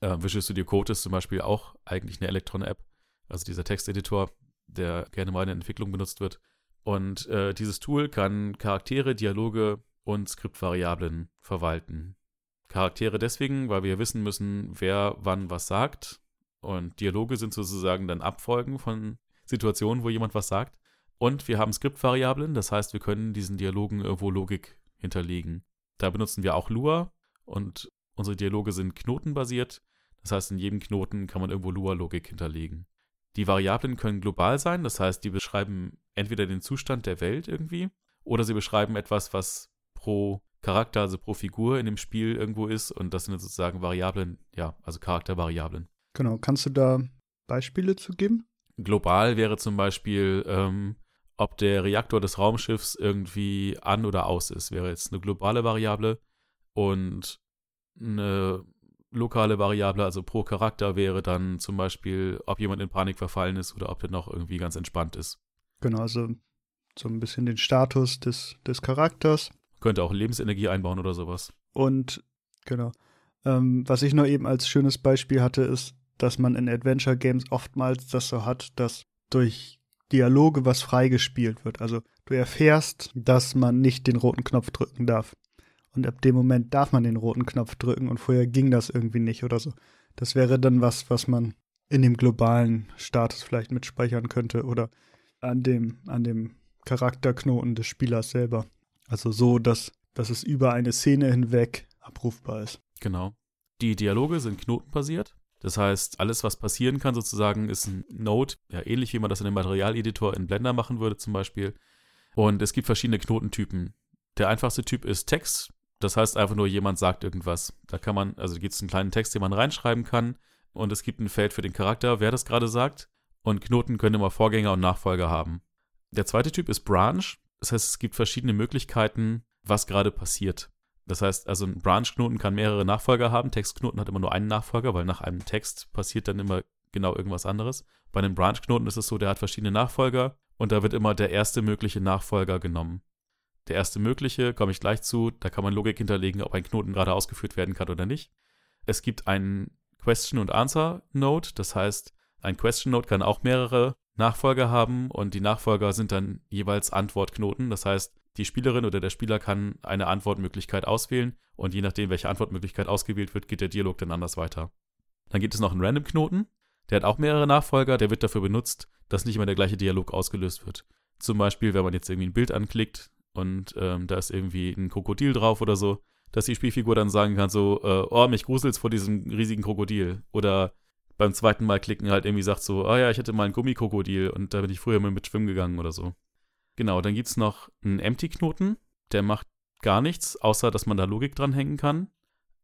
[SPEAKER 2] Äh, Visual Studio Code ist zum Beispiel auch eigentlich eine Electron-App. Also dieser Texteditor, der gerne mal in der Entwicklung benutzt wird. Und äh, dieses Tool kann Charaktere, Dialoge und Skriptvariablen verwalten. Charaktere deswegen, weil wir wissen müssen, wer wann was sagt. Und Dialoge sind sozusagen dann Abfolgen von Situationen, wo jemand was sagt. Und wir haben Skriptvariablen, das heißt, wir können diesen Dialogen irgendwo Logik hinterlegen. Da benutzen wir auch Lua und unsere Dialoge sind knotenbasiert. Das heißt, in jedem Knoten kann man irgendwo Lua-Logik hinterlegen. Die Variablen können global sein, das heißt, die beschreiben entweder den Zustand der Welt irgendwie oder sie beschreiben etwas, was pro Charakter, also pro Figur in dem Spiel irgendwo ist und das sind sozusagen Variablen, ja, also Charaktervariablen.
[SPEAKER 1] Genau, kannst du da Beispiele zu geben?
[SPEAKER 2] Global wäre zum Beispiel, ähm, ob der Reaktor des Raumschiffs irgendwie an oder aus ist, wäre jetzt eine globale Variable und eine lokale Variable, also pro Charakter, wäre dann zum Beispiel, ob jemand in Panik verfallen ist oder ob der noch irgendwie ganz entspannt ist.
[SPEAKER 1] Genau, also so ein bisschen den Status des, des Charakters.
[SPEAKER 2] Könnte auch Lebensenergie einbauen oder sowas.
[SPEAKER 1] Und genau. Ähm, was ich nur eben als schönes Beispiel hatte, ist, dass man in Adventure Games oftmals das so hat, dass durch Dialoge was freigespielt wird. Also du erfährst, dass man nicht den roten Knopf drücken darf. Und ab dem Moment darf man den roten Knopf drücken und vorher ging das irgendwie nicht oder so. Das wäre dann was, was man in dem globalen Status vielleicht mitspeichern könnte oder an dem, an dem Charakterknoten des Spielers selber. Also so, dass, dass es über eine Szene hinweg abrufbar ist.
[SPEAKER 2] Genau. Die Dialoge sind knotenbasiert. Das heißt, alles, was passieren kann, sozusagen, ist ein Node, ja, ähnlich wie man das in dem Materialeditor in Blender machen würde, zum Beispiel. Und es gibt verschiedene Knotentypen. Der einfachste Typ ist Text. Das heißt einfach nur, jemand sagt irgendwas. Da kann man, also gibt es einen kleinen Text, den man reinschreiben kann. Und es gibt ein Feld für den Charakter, wer das gerade sagt. Und Knoten können immer Vorgänger und Nachfolger haben. Der zweite Typ ist Branch. Das heißt, es gibt verschiedene Möglichkeiten, was gerade passiert. Das heißt, also ein Branch-Knoten kann mehrere Nachfolger haben. Textknoten hat immer nur einen Nachfolger, weil nach einem Text passiert dann immer genau irgendwas anderes. Bei einem Branch-Knoten ist es so, der hat verschiedene Nachfolger und da wird immer der erste mögliche Nachfolger genommen. Der erste mögliche, komme ich gleich zu, da kann man Logik hinterlegen, ob ein Knoten gerade ausgeführt werden kann oder nicht. Es gibt einen Question- und Answer-Node, das heißt, ein Question-Node kann auch mehrere Nachfolger haben und die Nachfolger sind dann jeweils Antwortknoten. Das heißt, die Spielerin oder der Spieler kann eine Antwortmöglichkeit auswählen und je nachdem, welche Antwortmöglichkeit ausgewählt wird, geht der Dialog dann anders weiter. Dann gibt es noch einen Random-Knoten, der hat auch mehrere Nachfolger, der wird dafür benutzt, dass nicht immer der gleiche Dialog ausgelöst wird. Zum Beispiel, wenn man jetzt irgendwie ein Bild anklickt und ähm, da ist irgendwie ein Krokodil drauf oder so, dass die Spielfigur dann sagen kann, so, äh, oh, mich gruselt's vor diesem riesigen Krokodil. Oder beim zweiten Mal klicken halt irgendwie sagt so, oh ja, ich hatte mal ein Gummikrokodil und da bin ich früher mal mit schwimmen gegangen oder so. Genau, dann gibt's noch einen Empty-Knoten, der macht gar nichts, außer dass man da Logik dranhängen kann.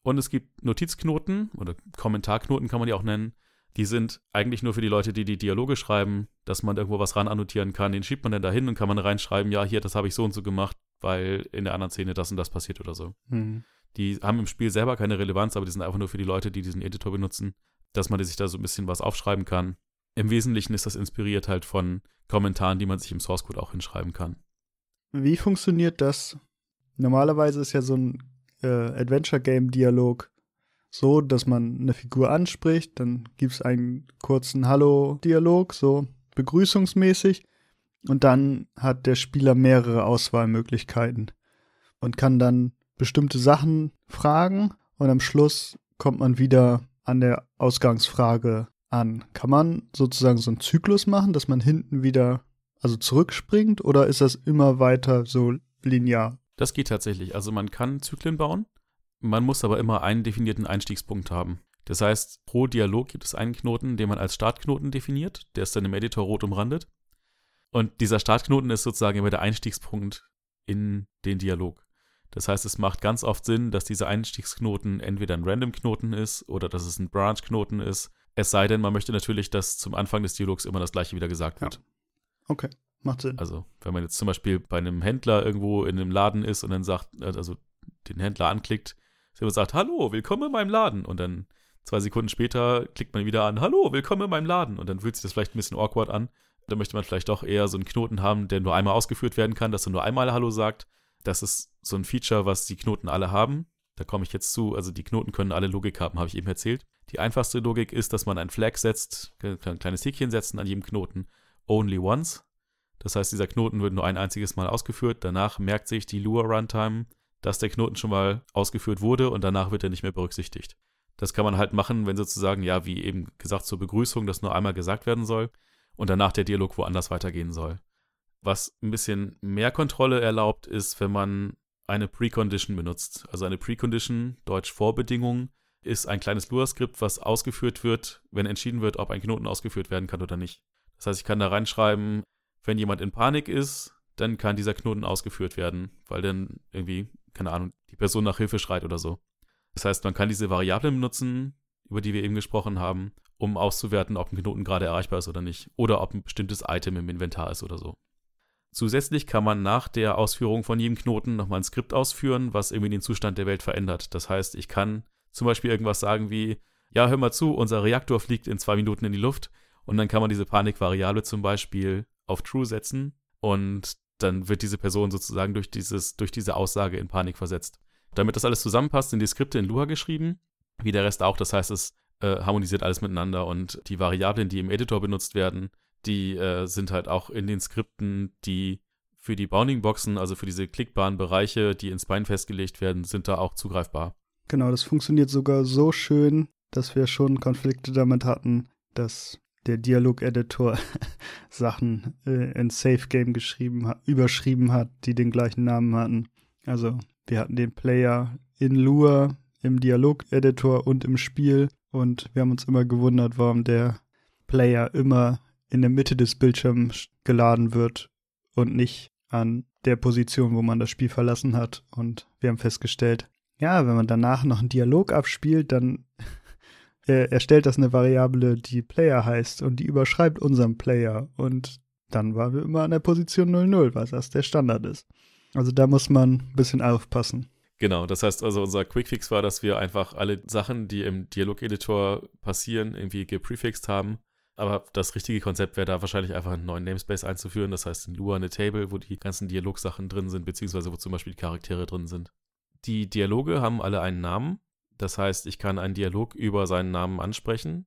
[SPEAKER 2] Und es gibt Notizknoten oder Kommentarknoten kann man die auch nennen. Die sind eigentlich nur für die Leute, die die Dialoge schreiben, dass man irgendwo was ran annotieren kann. Den schiebt man dann da hin und kann man reinschreiben, ja, hier, das habe ich so und so gemacht, weil in der anderen Szene das und das passiert oder so. Mhm. Die haben im Spiel selber keine Relevanz, aber die sind einfach nur für die Leute, die diesen Editor benutzen, dass man sich da so ein bisschen was aufschreiben kann. Im Wesentlichen ist das inspiriert halt von Kommentaren, die man sich im Source Code auch hinschreiben kann.
[SPEAKER 1] Wie funktioniert das? Normalerweise ist ja so ein äh, Adventure-Game-Dialog so, dass man eine Figur anspricht, dann gibt es einen kurzen Hallo-Dialog, so begrüßungsmäßig, und dann hat der Spieler mehrere Auswahlmöglichkeiten und kann dann bestimmte Sachen fragen und am Schluss kommt man wieder an der Ausgangsfrage an. Kann man sozusagen so einen Zyklus machen, dass man hinten wieder also zurückspringt oder ist das immer weiter so linear?
[SPEAKER 2] Das geht tatsächlich. Also man kann Zyklen bauen, man muss aber immer einen definierten Einstiegspunkt haben. Das heißt, pro Dialog gibt es einen Knoten, den man als Startknoten definiert. Der ist dann im Editor rot umrandet. Und dieser Startknoten ist sozusagen immer der Einstiegspunkt in den Dialog. Das heißt, es macht ganz oft Sinn, dass dieser Einstiegsknoten entweder ein Random-Knoten ist oder dass es ein Branch-Knoten ist. Es sei denn, man möchte natürlich, dass zum Anfang des Dialogs immer das gleiche wieder gesagt wird. Ja.
[SPEAKER 1] Okay, macht Sinn.
[SPEAKER 2] Also, wenn man jetzt zum Beispiel bei einem Händler irgendwo in einem Laden ist und dann sagt, also den Händler anklickt, der sagt, hallo, willkommen in meinem Laden. Und dann zwei Sekunden später klickt man wieder an, hallo, willkommen in meinem Laden. Und dann fühlt sich das vielleicht ein bisschen awkward an. Da möchte man vielleicht doch eher so einen Knoten haben, der nur einmal ausgeführt werden kann, dass er nur einmal Hallo sagt. Das ist so ein Feature, was die Knoten alle haben. Da komme ich jetzt zu. Also die Knoten können alle Logik haben, habe ich eben erzählt. Die einfachste Logik ist, dass man ein Flag setzt, ein kleines Häkchen setzen an jedem Knoten. Only once. Das heißt, dieser Knoten wird nur ein einziges Mal ausgeführt. Danach merkt sich die Lua Runtime, dass der Knoten schon mal ausgeführt wurde und danach wird er nicht mehr berücksichtigt. Das kann man halt machen, wenn sozusagen, ja, wie eben gesagt, zur Begrüßung, das nur einmal gesagt werden soll und danach der Dialog woanders weitergehen soll. Was ein bisschen mehr Kontrolle erlaubt, ist, wenn man eine Precondition benutzt. Also eine Precondition, Deutsch Vorbedingung, ist ein kleines Lua-Skript, was ausgeführt wird, wenn entschieden wird, ob ein Knoten ausgeführt werden kann oder nicht. Das heißt, ich kann da reinschreiben, wenn jemand in Panik ist, dann kann dieser Knoten ausgeführt werden, weil dann irgendwie, keine Ahnung, die Person nach Hilfe schreit oder so. Das heißt, man kann diese Variablen benutzen, über die wir eben gesprochen haben, um auszuwerten, ob ein Knoten gerade erreichbar ist oder nicht. Oder ob ein bestimmtes Item im Inventar ist oder so. Zusätzlich kann man nach der Ausführung von jedem Knoten nochmal ein Skript ausführen, was irgendwie den Zustand der Welt verändert. Das heißt, ich kann zum Beispiel irgendwas sagen wie, ja, hör mal zu, unser Reaktor fliegt in zwei Minuten in die Luft. Und dann kann man diese Panikvariable zum Beispiel auf True setzen und dann wird diese Person sozusagen durch, dieses, durch diese Aussage in Panik versetzt. Damit das alles zusammenpasst, sind die Skripte in Lua geschrieben, wie der Rest auch. Das heißt, es äh, harmonisiert alles miteinander und die Variablen, die im Editor benutzt werden, die äh, sind halt auch in den Skripten, die für die Bounding-Boxen, also für diese klickbaren Bereiche, die in Spine festgelegt werden, sind da auch zugreifbar.
[SPEAKER 1] Genau, das funktioniert sogar so schön, dass wir schon Konflikte damit hatten, dass der Dialog-Editor Sachen äh, in Safe Game geschrieben hat, überschrieben hat, die den gleichen Namen hatten. Also wir hatten den Player in Lua im Dialog-Editor und im Spiel und wir haben uns immer gewundert, warum der Player immer in der Mitte des Bildschirms geladen wird und nicht an der Position, wo man das Spiel verlassen hat. Und wir haben festgestellt, ja, wenn man danach noch einen Dialog abspielt, dann er erstellt das eine Variable, die Player heißt und die überschreibt unseren Player. Und dann waren wir immer an der Position 00, was das der Standard ist. Also da muss man ein bisschen aufpassen.
[SPEAKER 2] Genau, das heißt also, unser Quickfix war, dass wir einfach alle Sachen, die im Dialog-Editor passieren, irgendwie geprefixt haben. Aber das richtige Konzept wäre da wahrscheinlich einfach einen neuen Namespace einzuführen. Das heißt in Lua eine Table, wo die ganzen Dialogsachen drin sind, beziehungsweise wo zum Beispiel die Charaktere drin sind. Die Dialoge haben alle einen Namen das heißt, ich kann einen Dialog über seinen Namen ansprechen.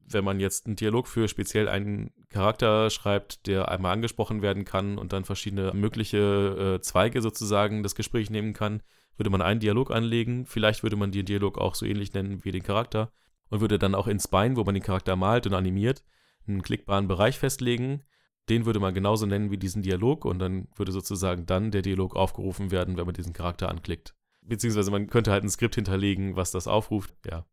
[SPEAKER 2] Wenn man jetzt einen Dialog für speziell einen Charakter schreibt, der einmal angesprochen werden kann und dann verschiedene mögliche äh, Zweige sozusagen das Gespräch nehmen kann, würde man einen Dialog anlegen. Vielleicht würde man den Dialog auch so ähnlich nennen wie den Charakter und würde dann auch in Spine, wo man den Charakter malt und animiert, einen klickbaren Bereich festlegen, den würde man genauso nennen wie diesen Dialog und dann würde sozusagen dann der Dialog aufgerufen werden, wenn man diesen Charakter anklickt. Beziehungsweise man könnte halt ein Skript hinterlegen, was das aufruft, ja.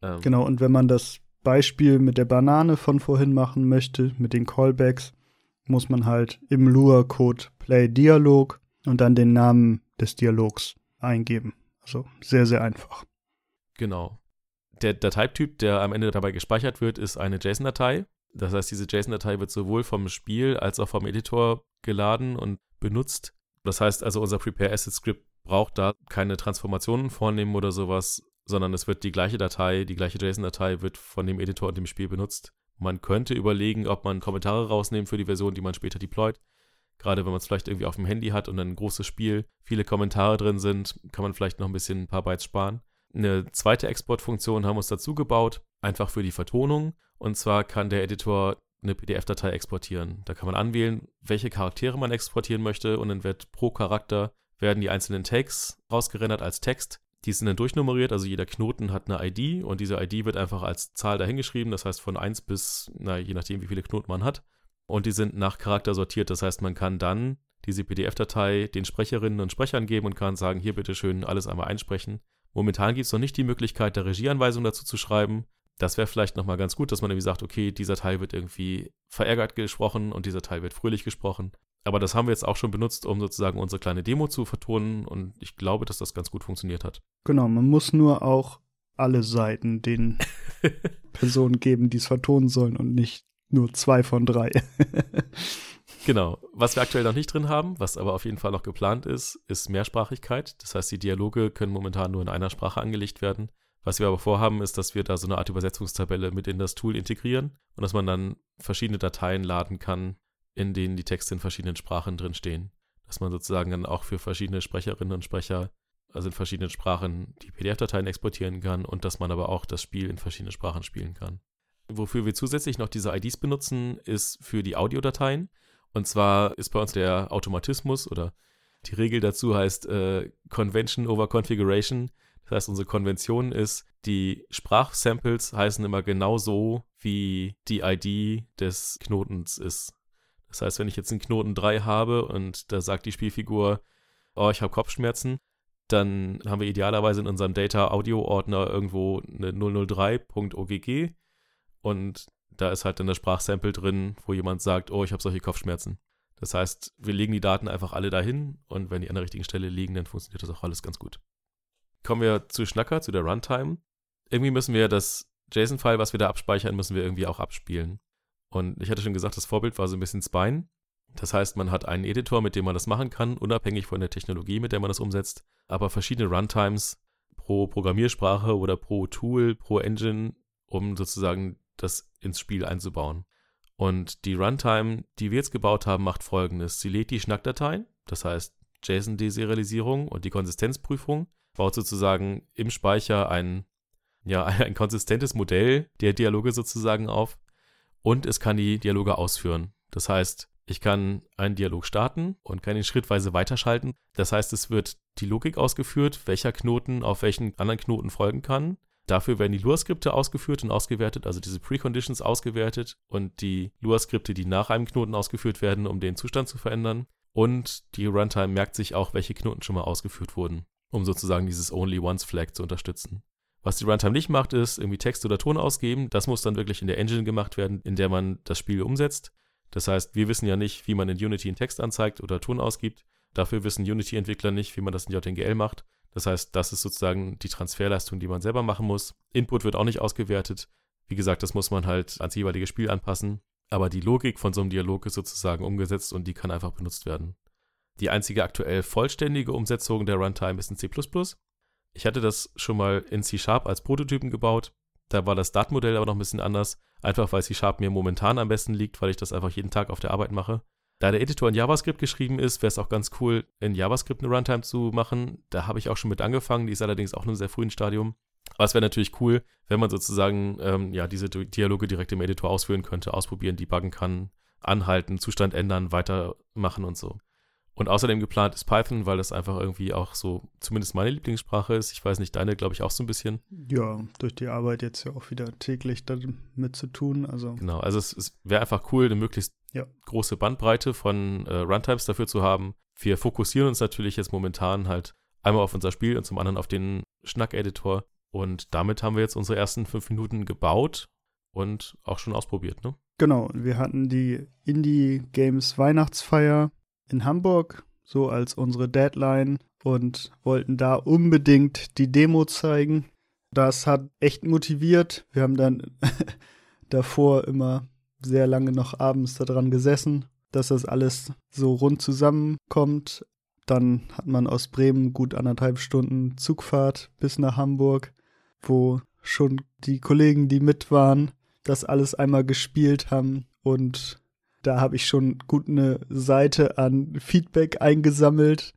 [SPEAKER 1] Ähm. Genau, und wenn man das Beispiel mit der Banane von vorhin machen möchte, mit den Callbacks, muss man halt im Lua-Code Play Dialog und dann den Namen des Dialogs eingeben. Also sehr, sehr einfach.
[SPEAKER 2] Genau. Der Dateityp, der am Ende dabei gespeichert wird, ist eine JSON-Datei. Das heißt, diese JSON-Datei wird sowohl vom Spiel als auch vom Editor geladen und benutzt. Das heißt also, unser Prepare Asset Script braucht da keine Transformationen vornehmen oder sowas, sondern es wird die gleiche Datei, die gleiche JSON-Datei wird von dem Editor und dem Spiel benutzt. Man könnte überlegen, ob man Kommentare rausnimmt für die Version, die man später deployt. Gerade wenn man es vielleicht irgendwie auf dem Handy hat und ein großes Spiel, viele Kommentare drin sind, kann man vielleicht noch ein bisschen ein paar Bytes sparen. Eine zweite Exportfunktion haben wir uns dazu gebaut, einfach für die Vertonung. Und zwar kann der Editor eine PDF-Datei exportieren. Da kann man anwählen, welche Charaktere man exportieren möchte und dann wird pro Charakter werden die einzelnen Tags rausgerendert als Text. Die sind dann durchnummeriert, also jeder Knoten hat eine ID und diese ID wird einfach als Zahl dahingeschrieben, das heißt von 1 bis, na, je nachdem, wie viele Knoten man hat. Und die sind nach Charakter sortiert, das heißt, man kann dann diese PDF-Datei den Sprecherinnen und Sprechern geben und kann sagen, hier bitte schön alles einmal einsprechen. Momentan gibt es noch nicht die Möglichkeit, der Regieanweisung dazu zu schreiben. Das wäre vielleicht nochmal ganz gut, dass man irgendwie sagt, okay, dieser Teil wird irgendwie verärgert gesprochen und dieser Teil wird fröhlich gesprochen. Aber das haben wir jetzt auch schon benutzt, um sozusagen unsere kleine Demo zu vertonen und ich glaube, dass das ganz gut funktioniert hat.
[SPEAKER 1] Genau, man muss nur auch alle Seiten den Personen geben, die es vertonen sollen und nicht nur zwei von drei.
[SPEAKER 2] genau. Was wir aktuell noch nicht drin haben, was aber auf jeden Fall noch geplant ist, ist Mehrsprachigkeit. Das heißt, die Dialoge können momentan nur in einer Sprache angelegt werden. Was wir aber vorhaben, ist, dass wir da so eine Art Übersetzungstabelle mit in das Tool integrieren und dass man dann verschiedene Dateien laden kann, in denen die Texte in verschiedenen Sprachen drin stehen. Dass man sozusagen dann auch für verschiedene Sprecherinnen und Sprecher, also in verschiedenen Sprachen, die PDF-Dateien exportieren kann und dass man aber auch das Spiel in verschiedenen Sprachen spielen kann. Wofür wir zusätzlich noch diese IDs benutzen, ist für die Audiodateien. Und zwar ist bei uns der Automatismus oder die Regel dazu heißt äh, Convention over Configuration. Das heißt, unsere Konvention ist, die Sprachsamples heißen immer genau so, wie die ID des Knotens ist. Das heißt, wenn ich jetzt einen Knoten 3 habe und da sagt die Spielfigur, oh, ich habe Kopfschmerzen, dann haben wir idealerweise in unserem Data-Audio-Ordner irgendwo eine 003.ogg und da ist halt dann das Sprachsample drin, wo jemand sagt, oh, ich habe solche Kopfschmerzen. Das heißt, wir legen die Daten einfach alle dahin und wenn die an der richtigen Stelle liegen, dann funktioniert das auch alles ganz gut. Kommen wir zu Schnacker, zu der Runtime. Irgendwie müssen wir das JSON-File, was wir da abspeichern, müssen wir irgendwie auch abspielen. Und ich hatte schon gesagt, das Vorbild war so ein bisschen Spine. Das heißt, man hat einen Editor, mit dem man das machen kann, unabhängig von der Technologie, mit der man das umsetzt, aber verschiedene Runtimes pro Programmiersprache oder pro Tool, pro Engine, um sozusagen das ins Spiel einzubauen. Und die Runtime, die wir jetzt gebaut haben, macht folgendes. Sie lädt die Schnackdateien, das heißt JSON-Deserialisierung und die Konsistenzprüfung, baut sozusagen im Speicher ein, ja, ein konsistentes Modell der Dialoge sozusagen auf und es kann die Dialoge ausführen. Das heißt, ich kann einen Dialog starten und kann ihn schrittweise weiterschalten. Das heißt, es wird die Logik ausgeführt, welcher Knoten auf welchen anderen Knoten folgen kann. Dafür werden die Lua-Skripte ausgeführt und ausgewertet, also diese Preconditions ausgewertet und die Lua-Skripte, die nach einem Knoten ausgeführt werden, um den Zustand zu verändern. Und die Runtime merkt sich auch, welche Knoten schon mal ausgeführt wurden, um sozusagen dieses Only Once Flag zu unterstützen. Was die Runtime nicht macht, ist irgendwie Text oder Ton ausgeben. Das muss dann wirklich in der Engine gemacht werden, in der man das Spiel umsetzt. Das heißt, wir wissen ja nicht, wie man in Unity einen Text anzeigt oder Ton ausgibt. Dafür wissen Unity-Entwickler nicht, wie man das in JNGL macht. Das heißt, das ist sozusagen die Transferleistung, die man selber machen muss. Input wird auch nicht ausgewertet. Wie gesagt, das muss man halt ans jeweilige Spiel anpassen. Aber die Logik von so einem Dialog ist sozusagen umgesetzt und die kann einfach benutzt werden. Die einzige aktuell vollständige Umsetzung der Runtime ist in C++. Ich hatte das schon mal in C-Sharp als Prototypen gebaut. Da war das Startmodell aber noch ein bisschen anders. Einfach weil C-Sharp mir momentan am besten liegt, weil ich das einfach jeden Tag auf der Arbeit mache. Da der Editor in JavaScript geschrieben ist, wäre es auch ganz cool, in JavaScript eine Runtime zu machen. Da habe ich auch schon mit angefangen. Die ist allerdings auch in einem sehr frühen Stadium. Aber es wäre natürlich cool, wenn man sozusagen ähm, ja, diese Dialoge direkt im Editor ausführen könnte, ausprobieren, debuggen kann, anhalten, Zustand ändern, weitermachen und so. Und außerdem geplant ist Python, weil das einfach irgendwie auch so zumindest meine Lieblingssprache ist. Ich weiß nicht, deine glaube ich auch so ein bisschen.
[SPEAKER 1] Ja, durch die Arbeit jetzt ja auch wieder täglich damit zu tun. Also
[SPEAKER 2] genau, also es, es wäre einfach cool, eine möglichst ja. große Bandbreite von äh, Runtimes dafür zu haben. Wir fokussieren uns natürlich jetzt momentan halt einmal auf unser Spiel und zum anderen auf den Schnack-Editor. Und damit haben wir jetzt unsere ersten fünf Minuten gebaut und auch schon ausprobiert, ne?
[SPEAKER 1] Genau, wir hatten die Indie Games Weihnachtsfeier in Hamburg, so als unsere Deadline und wollten da unbedingt die Demo zeigen. Das hat echt motiviert. Wir haben dann davor immer sehr lange noch abends daran gesessen, dass das alles so rund zusammenkommt. Dann hat man aus Bremen gut anderthalb Stunden Zugfahrt bis nach Hamburg, wo schon die Kollegen, die mit waren, das alles einmal gespielt haben und da habe ich schon gut eine Seite an Feedback eingesammelt,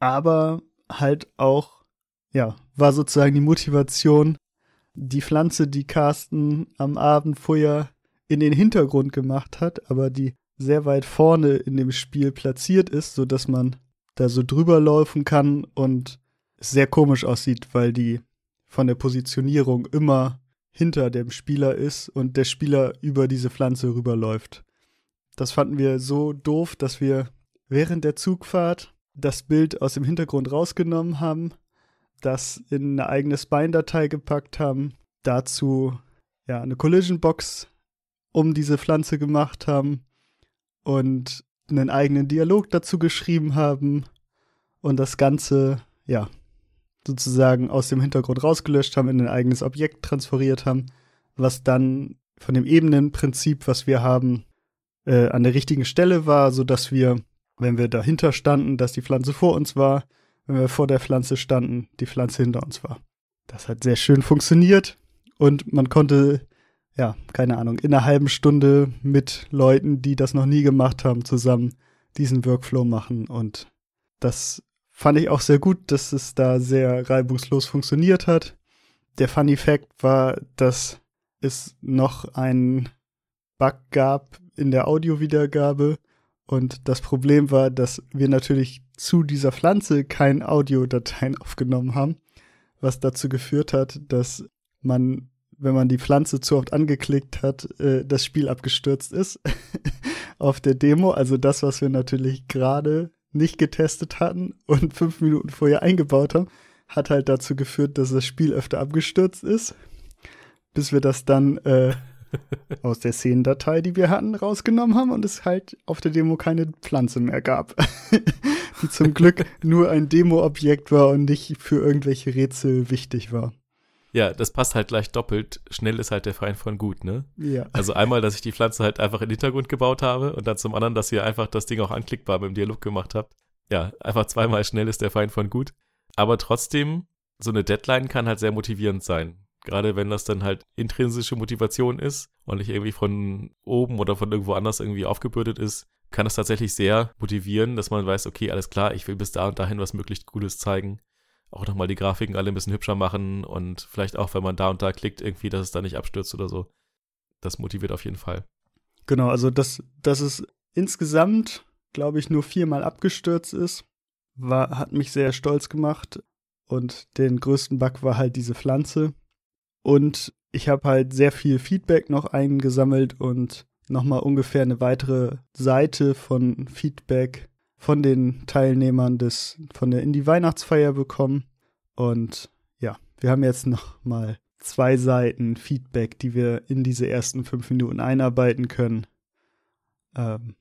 [SPEAKER 1] aber halt auch, ja, war sozusagen die Motivation, die Pflanze, die Carsten am Abend vorher in den Hintergrund gemacht hat, aber die sehr weit vorne in dem Spiel platziert ist, so dass man da so drüber laufen kann und es sehr komisch aussieht, weil die von der Positionierung immer hinter dem Spieler ist und der Spieler über diese Pflanze rüberläuft. Das fanden wir so doof, dass wir während der Zugfahrt das Bild aus dem Hintergrund rausgenommen haben, das in eine eigene Spine-Datei gepackt haben, dazu ja eine Collision Box um diese Pflanze gemacht haben und einen eigenen Dialog dazu geschrieben haben und das Ganze ja sozusagen aus dem Hintergrund rausgelöscht haben, in ein eigenes Objekt transferiert haben, was dann von dem Ebenenprinzip, was wir haben, äh, an der richtigen Stelle war, so dass wir, wenn wir dahinter standen, dass die Pflanze vor uns war, wenn wir vor der Pflanze standen, die Pflanze hinter uns war. Das hat sehr schön funktioniert und man konnte, ja, keine Ahnung, in einer halben Stunde mit Leuten, die das noch nie gemacht haben, zusammen diesen Workflow machen und das fand ich auch sehr gut, dass es da sehr reibungslos funktioniert hat. Der Funny Fact war, dass es noch einen Bug gab in der Audiowiedergabe. Und das Problem war, dass wir natürlich zu dieser Pflanze keine Audiodateien aufgenommen haben, was dazu geführt hat, dass man, wenn man die Pflanze zu oft angeklickt hat, äh, das Spiel abgestürzt ist auf der Demo. Also das, was wir natürlich gerade nicht getestet hatten und fünf Minuten vorher eingebaut haben, hat halt dazu geführt, dass das Spiel öfter abgestürzt ist, bis wir das dann äh, aus der Szenendatei, die wir hatten, rausgenommen haben und es halt auf der Demo keine Pflanze mehr gab. die zum Glück nur ein Demo-Objekt war und nicht für irgendwelche Rätsel wichtig war.
[SPEAKER 2] Ja, das passt halt gleich doppelt. Schnell ist halt der Feind von gut, ne?
[SPEAKER 1] Ja.
[SPEAKER 2] Also einmal, dass ich die Pflanze halt einfach in den Hintergrund gebaut habe und dann zum anderen, dass ihr einfach das Ding auch anklickbar mit dem Dialog gemacht habt. Ja, einfach zweimal schnell ist der Feind von gut. Aber trotzdem, so eine Deadline kann halt sehr motivierend sein. Gerade wenn das dann halt intrinsische Motivation ist und nicht irgendwie von oben oder von irgendwo anders irgendwie aufgebürdet ist, kann es tatsächlich sehr motivieren, dass man weiß, okay, alles klar, ich will bis da und dahin was möglichst Cooles zeigen. Auch nochmal die Grafiken alle ein bisschen hübscher machen und vielleicht auch, wenn man da und da klickt, irgendwie, dass es da nicht abstürzt oder so. Das motiviert auf jeden Fall.
[SPEAKER 1] Genau, also dass, dass es insgesamt, glaube ich, nur viermal abgestürzt ist, war, hat mich sehr stolz gemacht. Und den größten Bug war halt diese Pflanze, und ich habe halt sehr viel Feedback noch eingesammelt und nochmal ungefähr eine weitere Seite von Feedback von den Teilnehmern des, von der Indie-Weihnachtsfeier bekommen. Und ja, wir haben jetzt nochmal zwei Seiten Feedback, die wir in diese ersten fünf Minuten einarbeiten können. Ähm,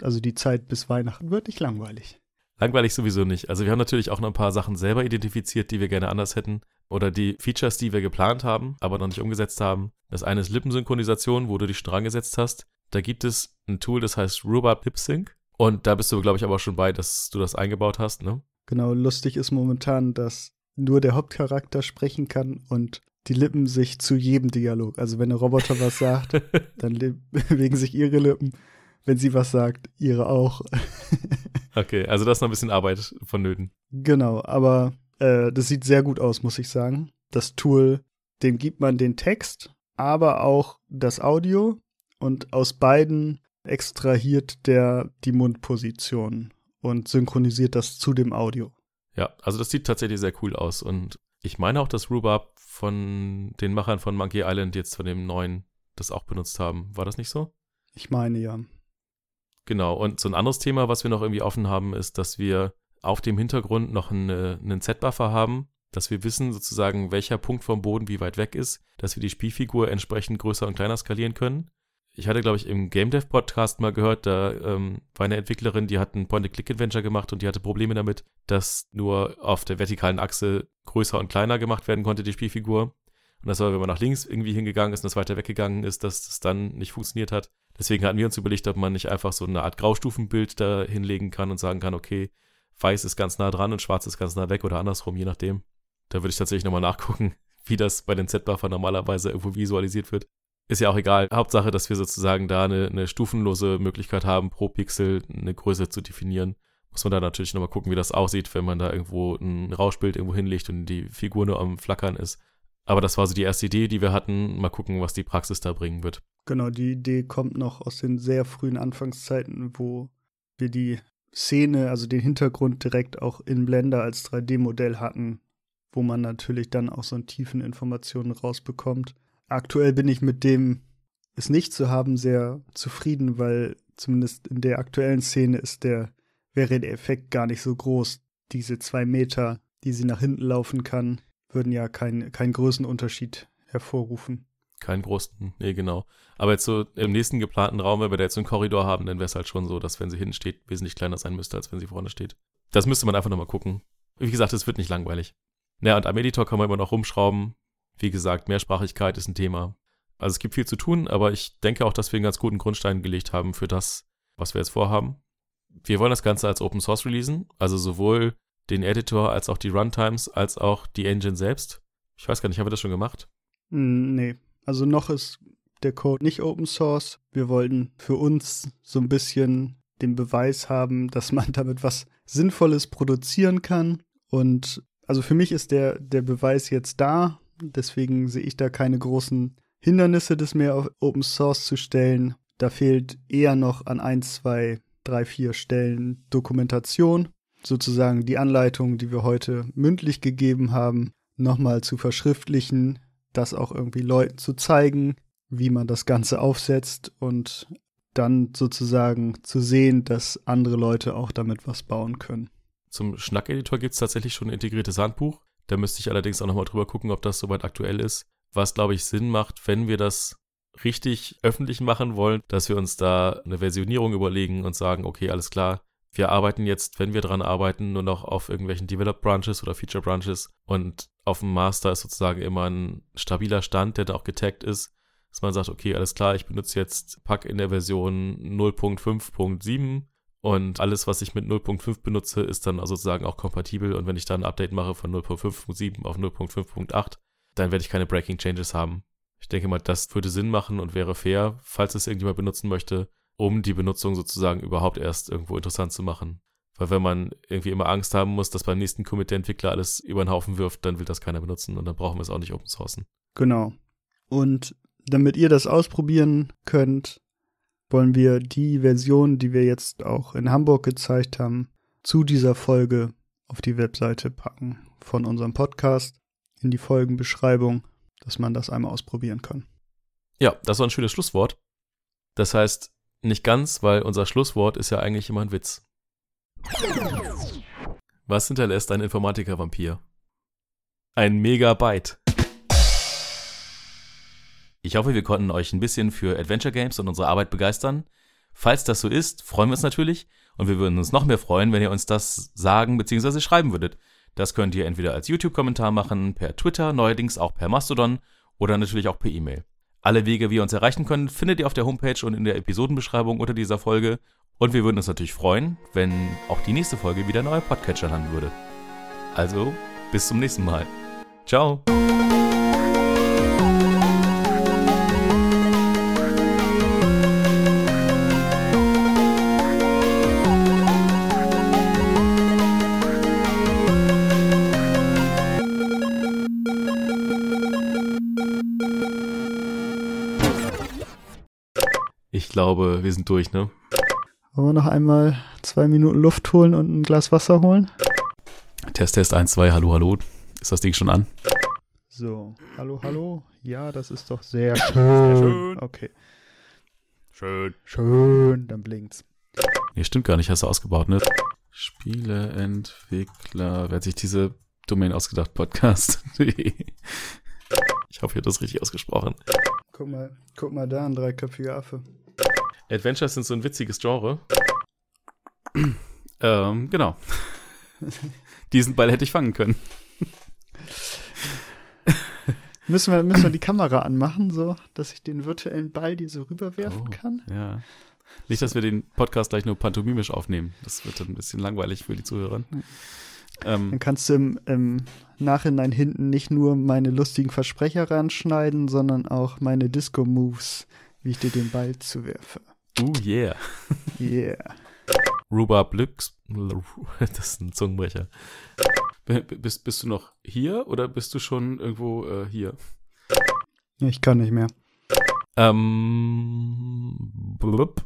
[SPEAKER 1] also die Zeit bis Weihnachten wird nicht langweilig.
[SPEAKER 2] Langweilig sowieso nicht. Also wir haben natürlich auch noch ein paar Sachen selber identifiziert, die wir gerne anders hätten. Oder die Features, die wir geplant haben, aber noch nicht umgesetzt haben. Das eine ist Lippensynchronisation, wo du dich schon dran gesetzt hast. Da gibt es ein Tool, das heißt Robot Lip Sync. Und da bist du, glaube ich, aber schon bei, dass du das eingebaut hast, ne?
[SPEAKER 1] Genau, lustig ist momentan, dass nur der Hauptcharakter sprechen kann und die Lippen sich zu jedem Dialog. Also wenn der Roboter was sagt, dann bewegen sich ihre Lippen. Wenn sie was sagt, ihre auch.
[SPEAKER 2] Okay, also das ist noch ein bisschen Arbeit vonnöten.
[SPEAKER 1] Genau, aber äh, das sieht sehr gut aus, muss ich sagen. Das Tool, dem gibt man den Text, aber auch das Audio und aus beiden extrahiert der die Mundposition. und synchronisiert das zu dem Audio.
[SPEAKER 2] Ja, also das sieht tatsächlich sehr cool aus und ich meine auch, dass Rhubarb von den Machern von Monkey Island jetzt von dem neuen das auch benutzt haben. War das nicht so?
[SPEAKER 1] Ich meine ja.
[SPEAKER 2] Genau, und so ein anderes Thema, was wir noch irgendwie offen haben, ist, dass wir auf dem Hintergrund noch eine, einen Z-Buffer haben, dass wir wissen sozusagen, welcher Punkt vom Boden wie weit weg ist, dass wir die Spielfigur entsprechend größer und kleiner skalieren können. Ich hatte, glaube ich, im Game Dev Podcast mal gehört, da ähm, war eine Entwicklerin, die hat ein Point-and-Click-Adventure gemacht und die hatte Probleme damit, dass nur auf der vertikalen Achse größer und kleiner gemacht werden konnte, die Spielfigur. Und das war, wenn man nach links irgendwie hingegangen ist und das weiter weggegangen ist, dass das dann nicht funktioniert hat. Deswegen hatten wir uns überlegt, ob man nicht einfach so eine Art Graustufenbild da hinlegen kann und sagen kann, okay, weiß ist ganz nah dran und schwarz ist ganz nah weg oder andersrum, je nachdem. Da würde ich tatsächlich nochmal nachgucken, wie das bei den Z-Buffer normalerweise irgendwo visualisiert wird. Ist ja auch egal. Hauptsache, dass wir sozusagen da eine, eine stufenlose Möglichkeit haben, pro Pixel eine Größe zu definieren. Muss man da natürlich nochmal gucken, wie das aussieht, wenn man da irgendwo ein Rauschbild irgendwo hinlegt und die Figur nur am Flackern ist. Aber das war so die erste Idee, die wir hatten. Mal gucken, was die Praxis da bringen wird.
[SPEAKER 1] Genau, die Idee kommt noch aus den sehr frühen Anfangszeiten, wo wir die Szene, also den Hintergrund direkt auch in Blender als 3D-Modell hatten, wo man natürlich dann auch so einen tiefen Informationen rausbekommt. Aktuell bin ich mit dem es nicht zu haben sehr zufrieden, weil zumindest in der aktuellen Szene ist der, wäre der Effekt gar nicht so groß. Diese zwei Meter, die sie nach hinten laufen kann, würden ja keinen kein Größenunterschied hervorrufen.
[SPEAKER 2] Keinen großen, nee, genau. Aber jetzt so im nächsten geplanten Raum, wenn wir da jetzt einen Korridor haben, dann wäre es halt schon so, dass wenn sie hinten steht, wesentlich kleiner sein müsste, als wenn sie vorne steht. Das müsste man einfach nochmal gucken. Wie gesagt, es wird nicht langweilig. Naja, und am Editor kann man immer noch rumschrauben. Wie gesagt, Mehrsprachigkeit ist ein Thema. Also es gibt viel zu tun, aber ich denke auch, dass wir einen ganz guten Grundstein gelegt haben für das, was wir jetzt vorhaben. Wir wollen das Ganze als Open Source releasen, also sowohl den Editor als auch die Runtimes als auch die Engine selbst. Ich weiß gar nicht, haben wir das schon gemacht?
[SPEAKER 1] Nee, also noch ist der Code nicht Open Source. Wir wollten für uns so ein bisschen den Beweis haben, dass man damit was Sinnvolles produzieren kann. Und also für mich ist der, der Beweis jetzt da. Deswegen sehe ich da keine großen Hindernisse, das mehr auf Open Source zu stellen. Da fehlt eher noch an ein, zwei, drei, vier Stellen Dokumentation. Sozusagen die Anleitung, die wir heute mündlich gegeben haben, nochmal zu verschriftlichen, das auch irgendwie Leuten zu zeigen, wie man das Ganze aufsetzt und dann sozusagen zu sehen, dass andere Leute auch damit was bauen können.
[SPEAKER 2] Zum Schnack-Editor gibt es tatsächlich schon ein integriertes Handbuch. Da müsste ich allerdings auch nochmal drüber gucken, ob das soweit aktuell ist. Was, glaube ich, Sinn macht, wenn wir das richtig öffentlich machen wollen, dass wir uns da eine Versionierung überlegen und sagen, okay, alles klar, wir arbeiten jetzt, wenn wir dran arbeiten, nur noch auf irgendwelchen Develop Branches oder Feature Branches und auf dem Master ist sozusagen immer ein stabiler Stand, der da auch getaggt ist, dass man sagt, okay, alles klar, ich benutze jetzt Pack in der Version 0.5.7 und alles, was ich mit 0.5 benutze, ist dann also sozusagen auch kompatibel. Und wenn ich dann ein Update mache von 0.5.7 auf 0.5.8, dann werde ich keine Breaking Changes haben. Ich denke mal, das würde Sinn machen und wäre fair, falls es irgendjemand benutzen möchte, um die Benutzung sozusagen überhaupt erst irgendwo interessant zu machen. Weil wenn man irgendwie immer Angst haben muss, dass beim nächsten Commit der Entwickler alles über den Haufen wirft, dann will das keiner benutzen und dann brauchen wir es auch nicht open sourcen.
[SPEAKER 1] Genau. Und damit ihr das ausprobieren könnt, wollen wir die Version, die wir jetzt auch in Hamburg gezeigt haben, zu dieser Folge auf die Webseite packen von unserem Podcast in die Folgenbeschreibung, dass man das einmal ausprobieren kann.
[SPEAKER 2] Ja, das war ein schönes Schlusswort. Das heißt, nicht ganz, weil unser Schlusswort ist ja eigentlich immer ein Witz. Was hinterlässt ein Informatiker-Vampir? Ein Megabyte. Ich hoffe, wir konnten euch ein bisschen für Adventure Games und unsere Arbeit begeistern. Falls das so ist, freuen wir uns natürlich und wir würden uns noch mehr freuen, wenn ihr uns das sagen bzw. schreiben würdet. Das könnt ihr entweder als YouTube-Kommentar machen, per Twitter, neuerdings auch per Mastodon oder natürlich auch per E-Mail. Alle Wege, wie ihr uns erreichen könnt, findet ihr auf der Homepage und in der Episodenbeschreibung unter dieser Folge. Und wir würden uns natürlich freuen, wenn auch die nächste Folge wieder ein neuer Podcatcher landen würde. Also, bis zum nächsten Mal. Ciao. Ich glaube, wir sind durch, ne?
[SPEAKER 1] Wollen wir noch einmal zwei Minuten Luft holen und ein Glas Wasser holen?
[SPEAKER 2] Test, Test 1, 2, hallo, hallo. Ist das Ding schon an?
[SPEAKER 1] So, hallo, hallo. Ja, das ist doch sehr schön.
[SPEAKER 2] Sehr schön.
[SPEAKER 1] Okay,
[SPEAKER 2] Schön.
[SPEAKER 1] schön, dann blinkt's.
[SPEAKER 2] Nee, stimmt gar nicht, hast du ausgebaut, ne? Spieleentwickler, wer hat sich diese Domain ausgedacht? Podcast. ich hoffe, ich habe das richtig ausgesprochen.
[SPEAKER 1] Guck mal, guck mal da, ein dreiköpfiger Affe.
[SPEAKER 2] Adventures sind so ein witziges Genre. ähm, genau. Diesen Ball hätte ich fangen können.
[SPEAKER 1] Müssen wir, müssen wir die Kamera anmachen, so, dass ich den virtuellen Ball dir so rüberwerfen
[SPEAKER 2] Oh.
[SPEAKER 1] kann?
[SPEAKER 2] Ja. Nicht, dass wir den Podcast gleich nur pantomimisch aufnehmen. Das wird dann ein bisschen langweilig für die Zuhörer. Ähm,
[SPEAKER 1] Dann kannst du im, im Nachhinein hinten nicht nur meine lustigen Versprecher ranschneiden, sondern auch meine Disco-Moves, wie ich dir den Ball zuwerfe.
[SPEAKER 2] Oh yeah.
[SPEAKER 1] Yeah.
[SPEAKER 2] Rhubarb Lux. Das ist ein Zungenbrecher. B- Bist, bist du noch hier oder bist du schon irgendwo äh, hier?
[SPEAKER 1] Ich kann nicht mehr.
[SPEAKER 2] Ähm, blub.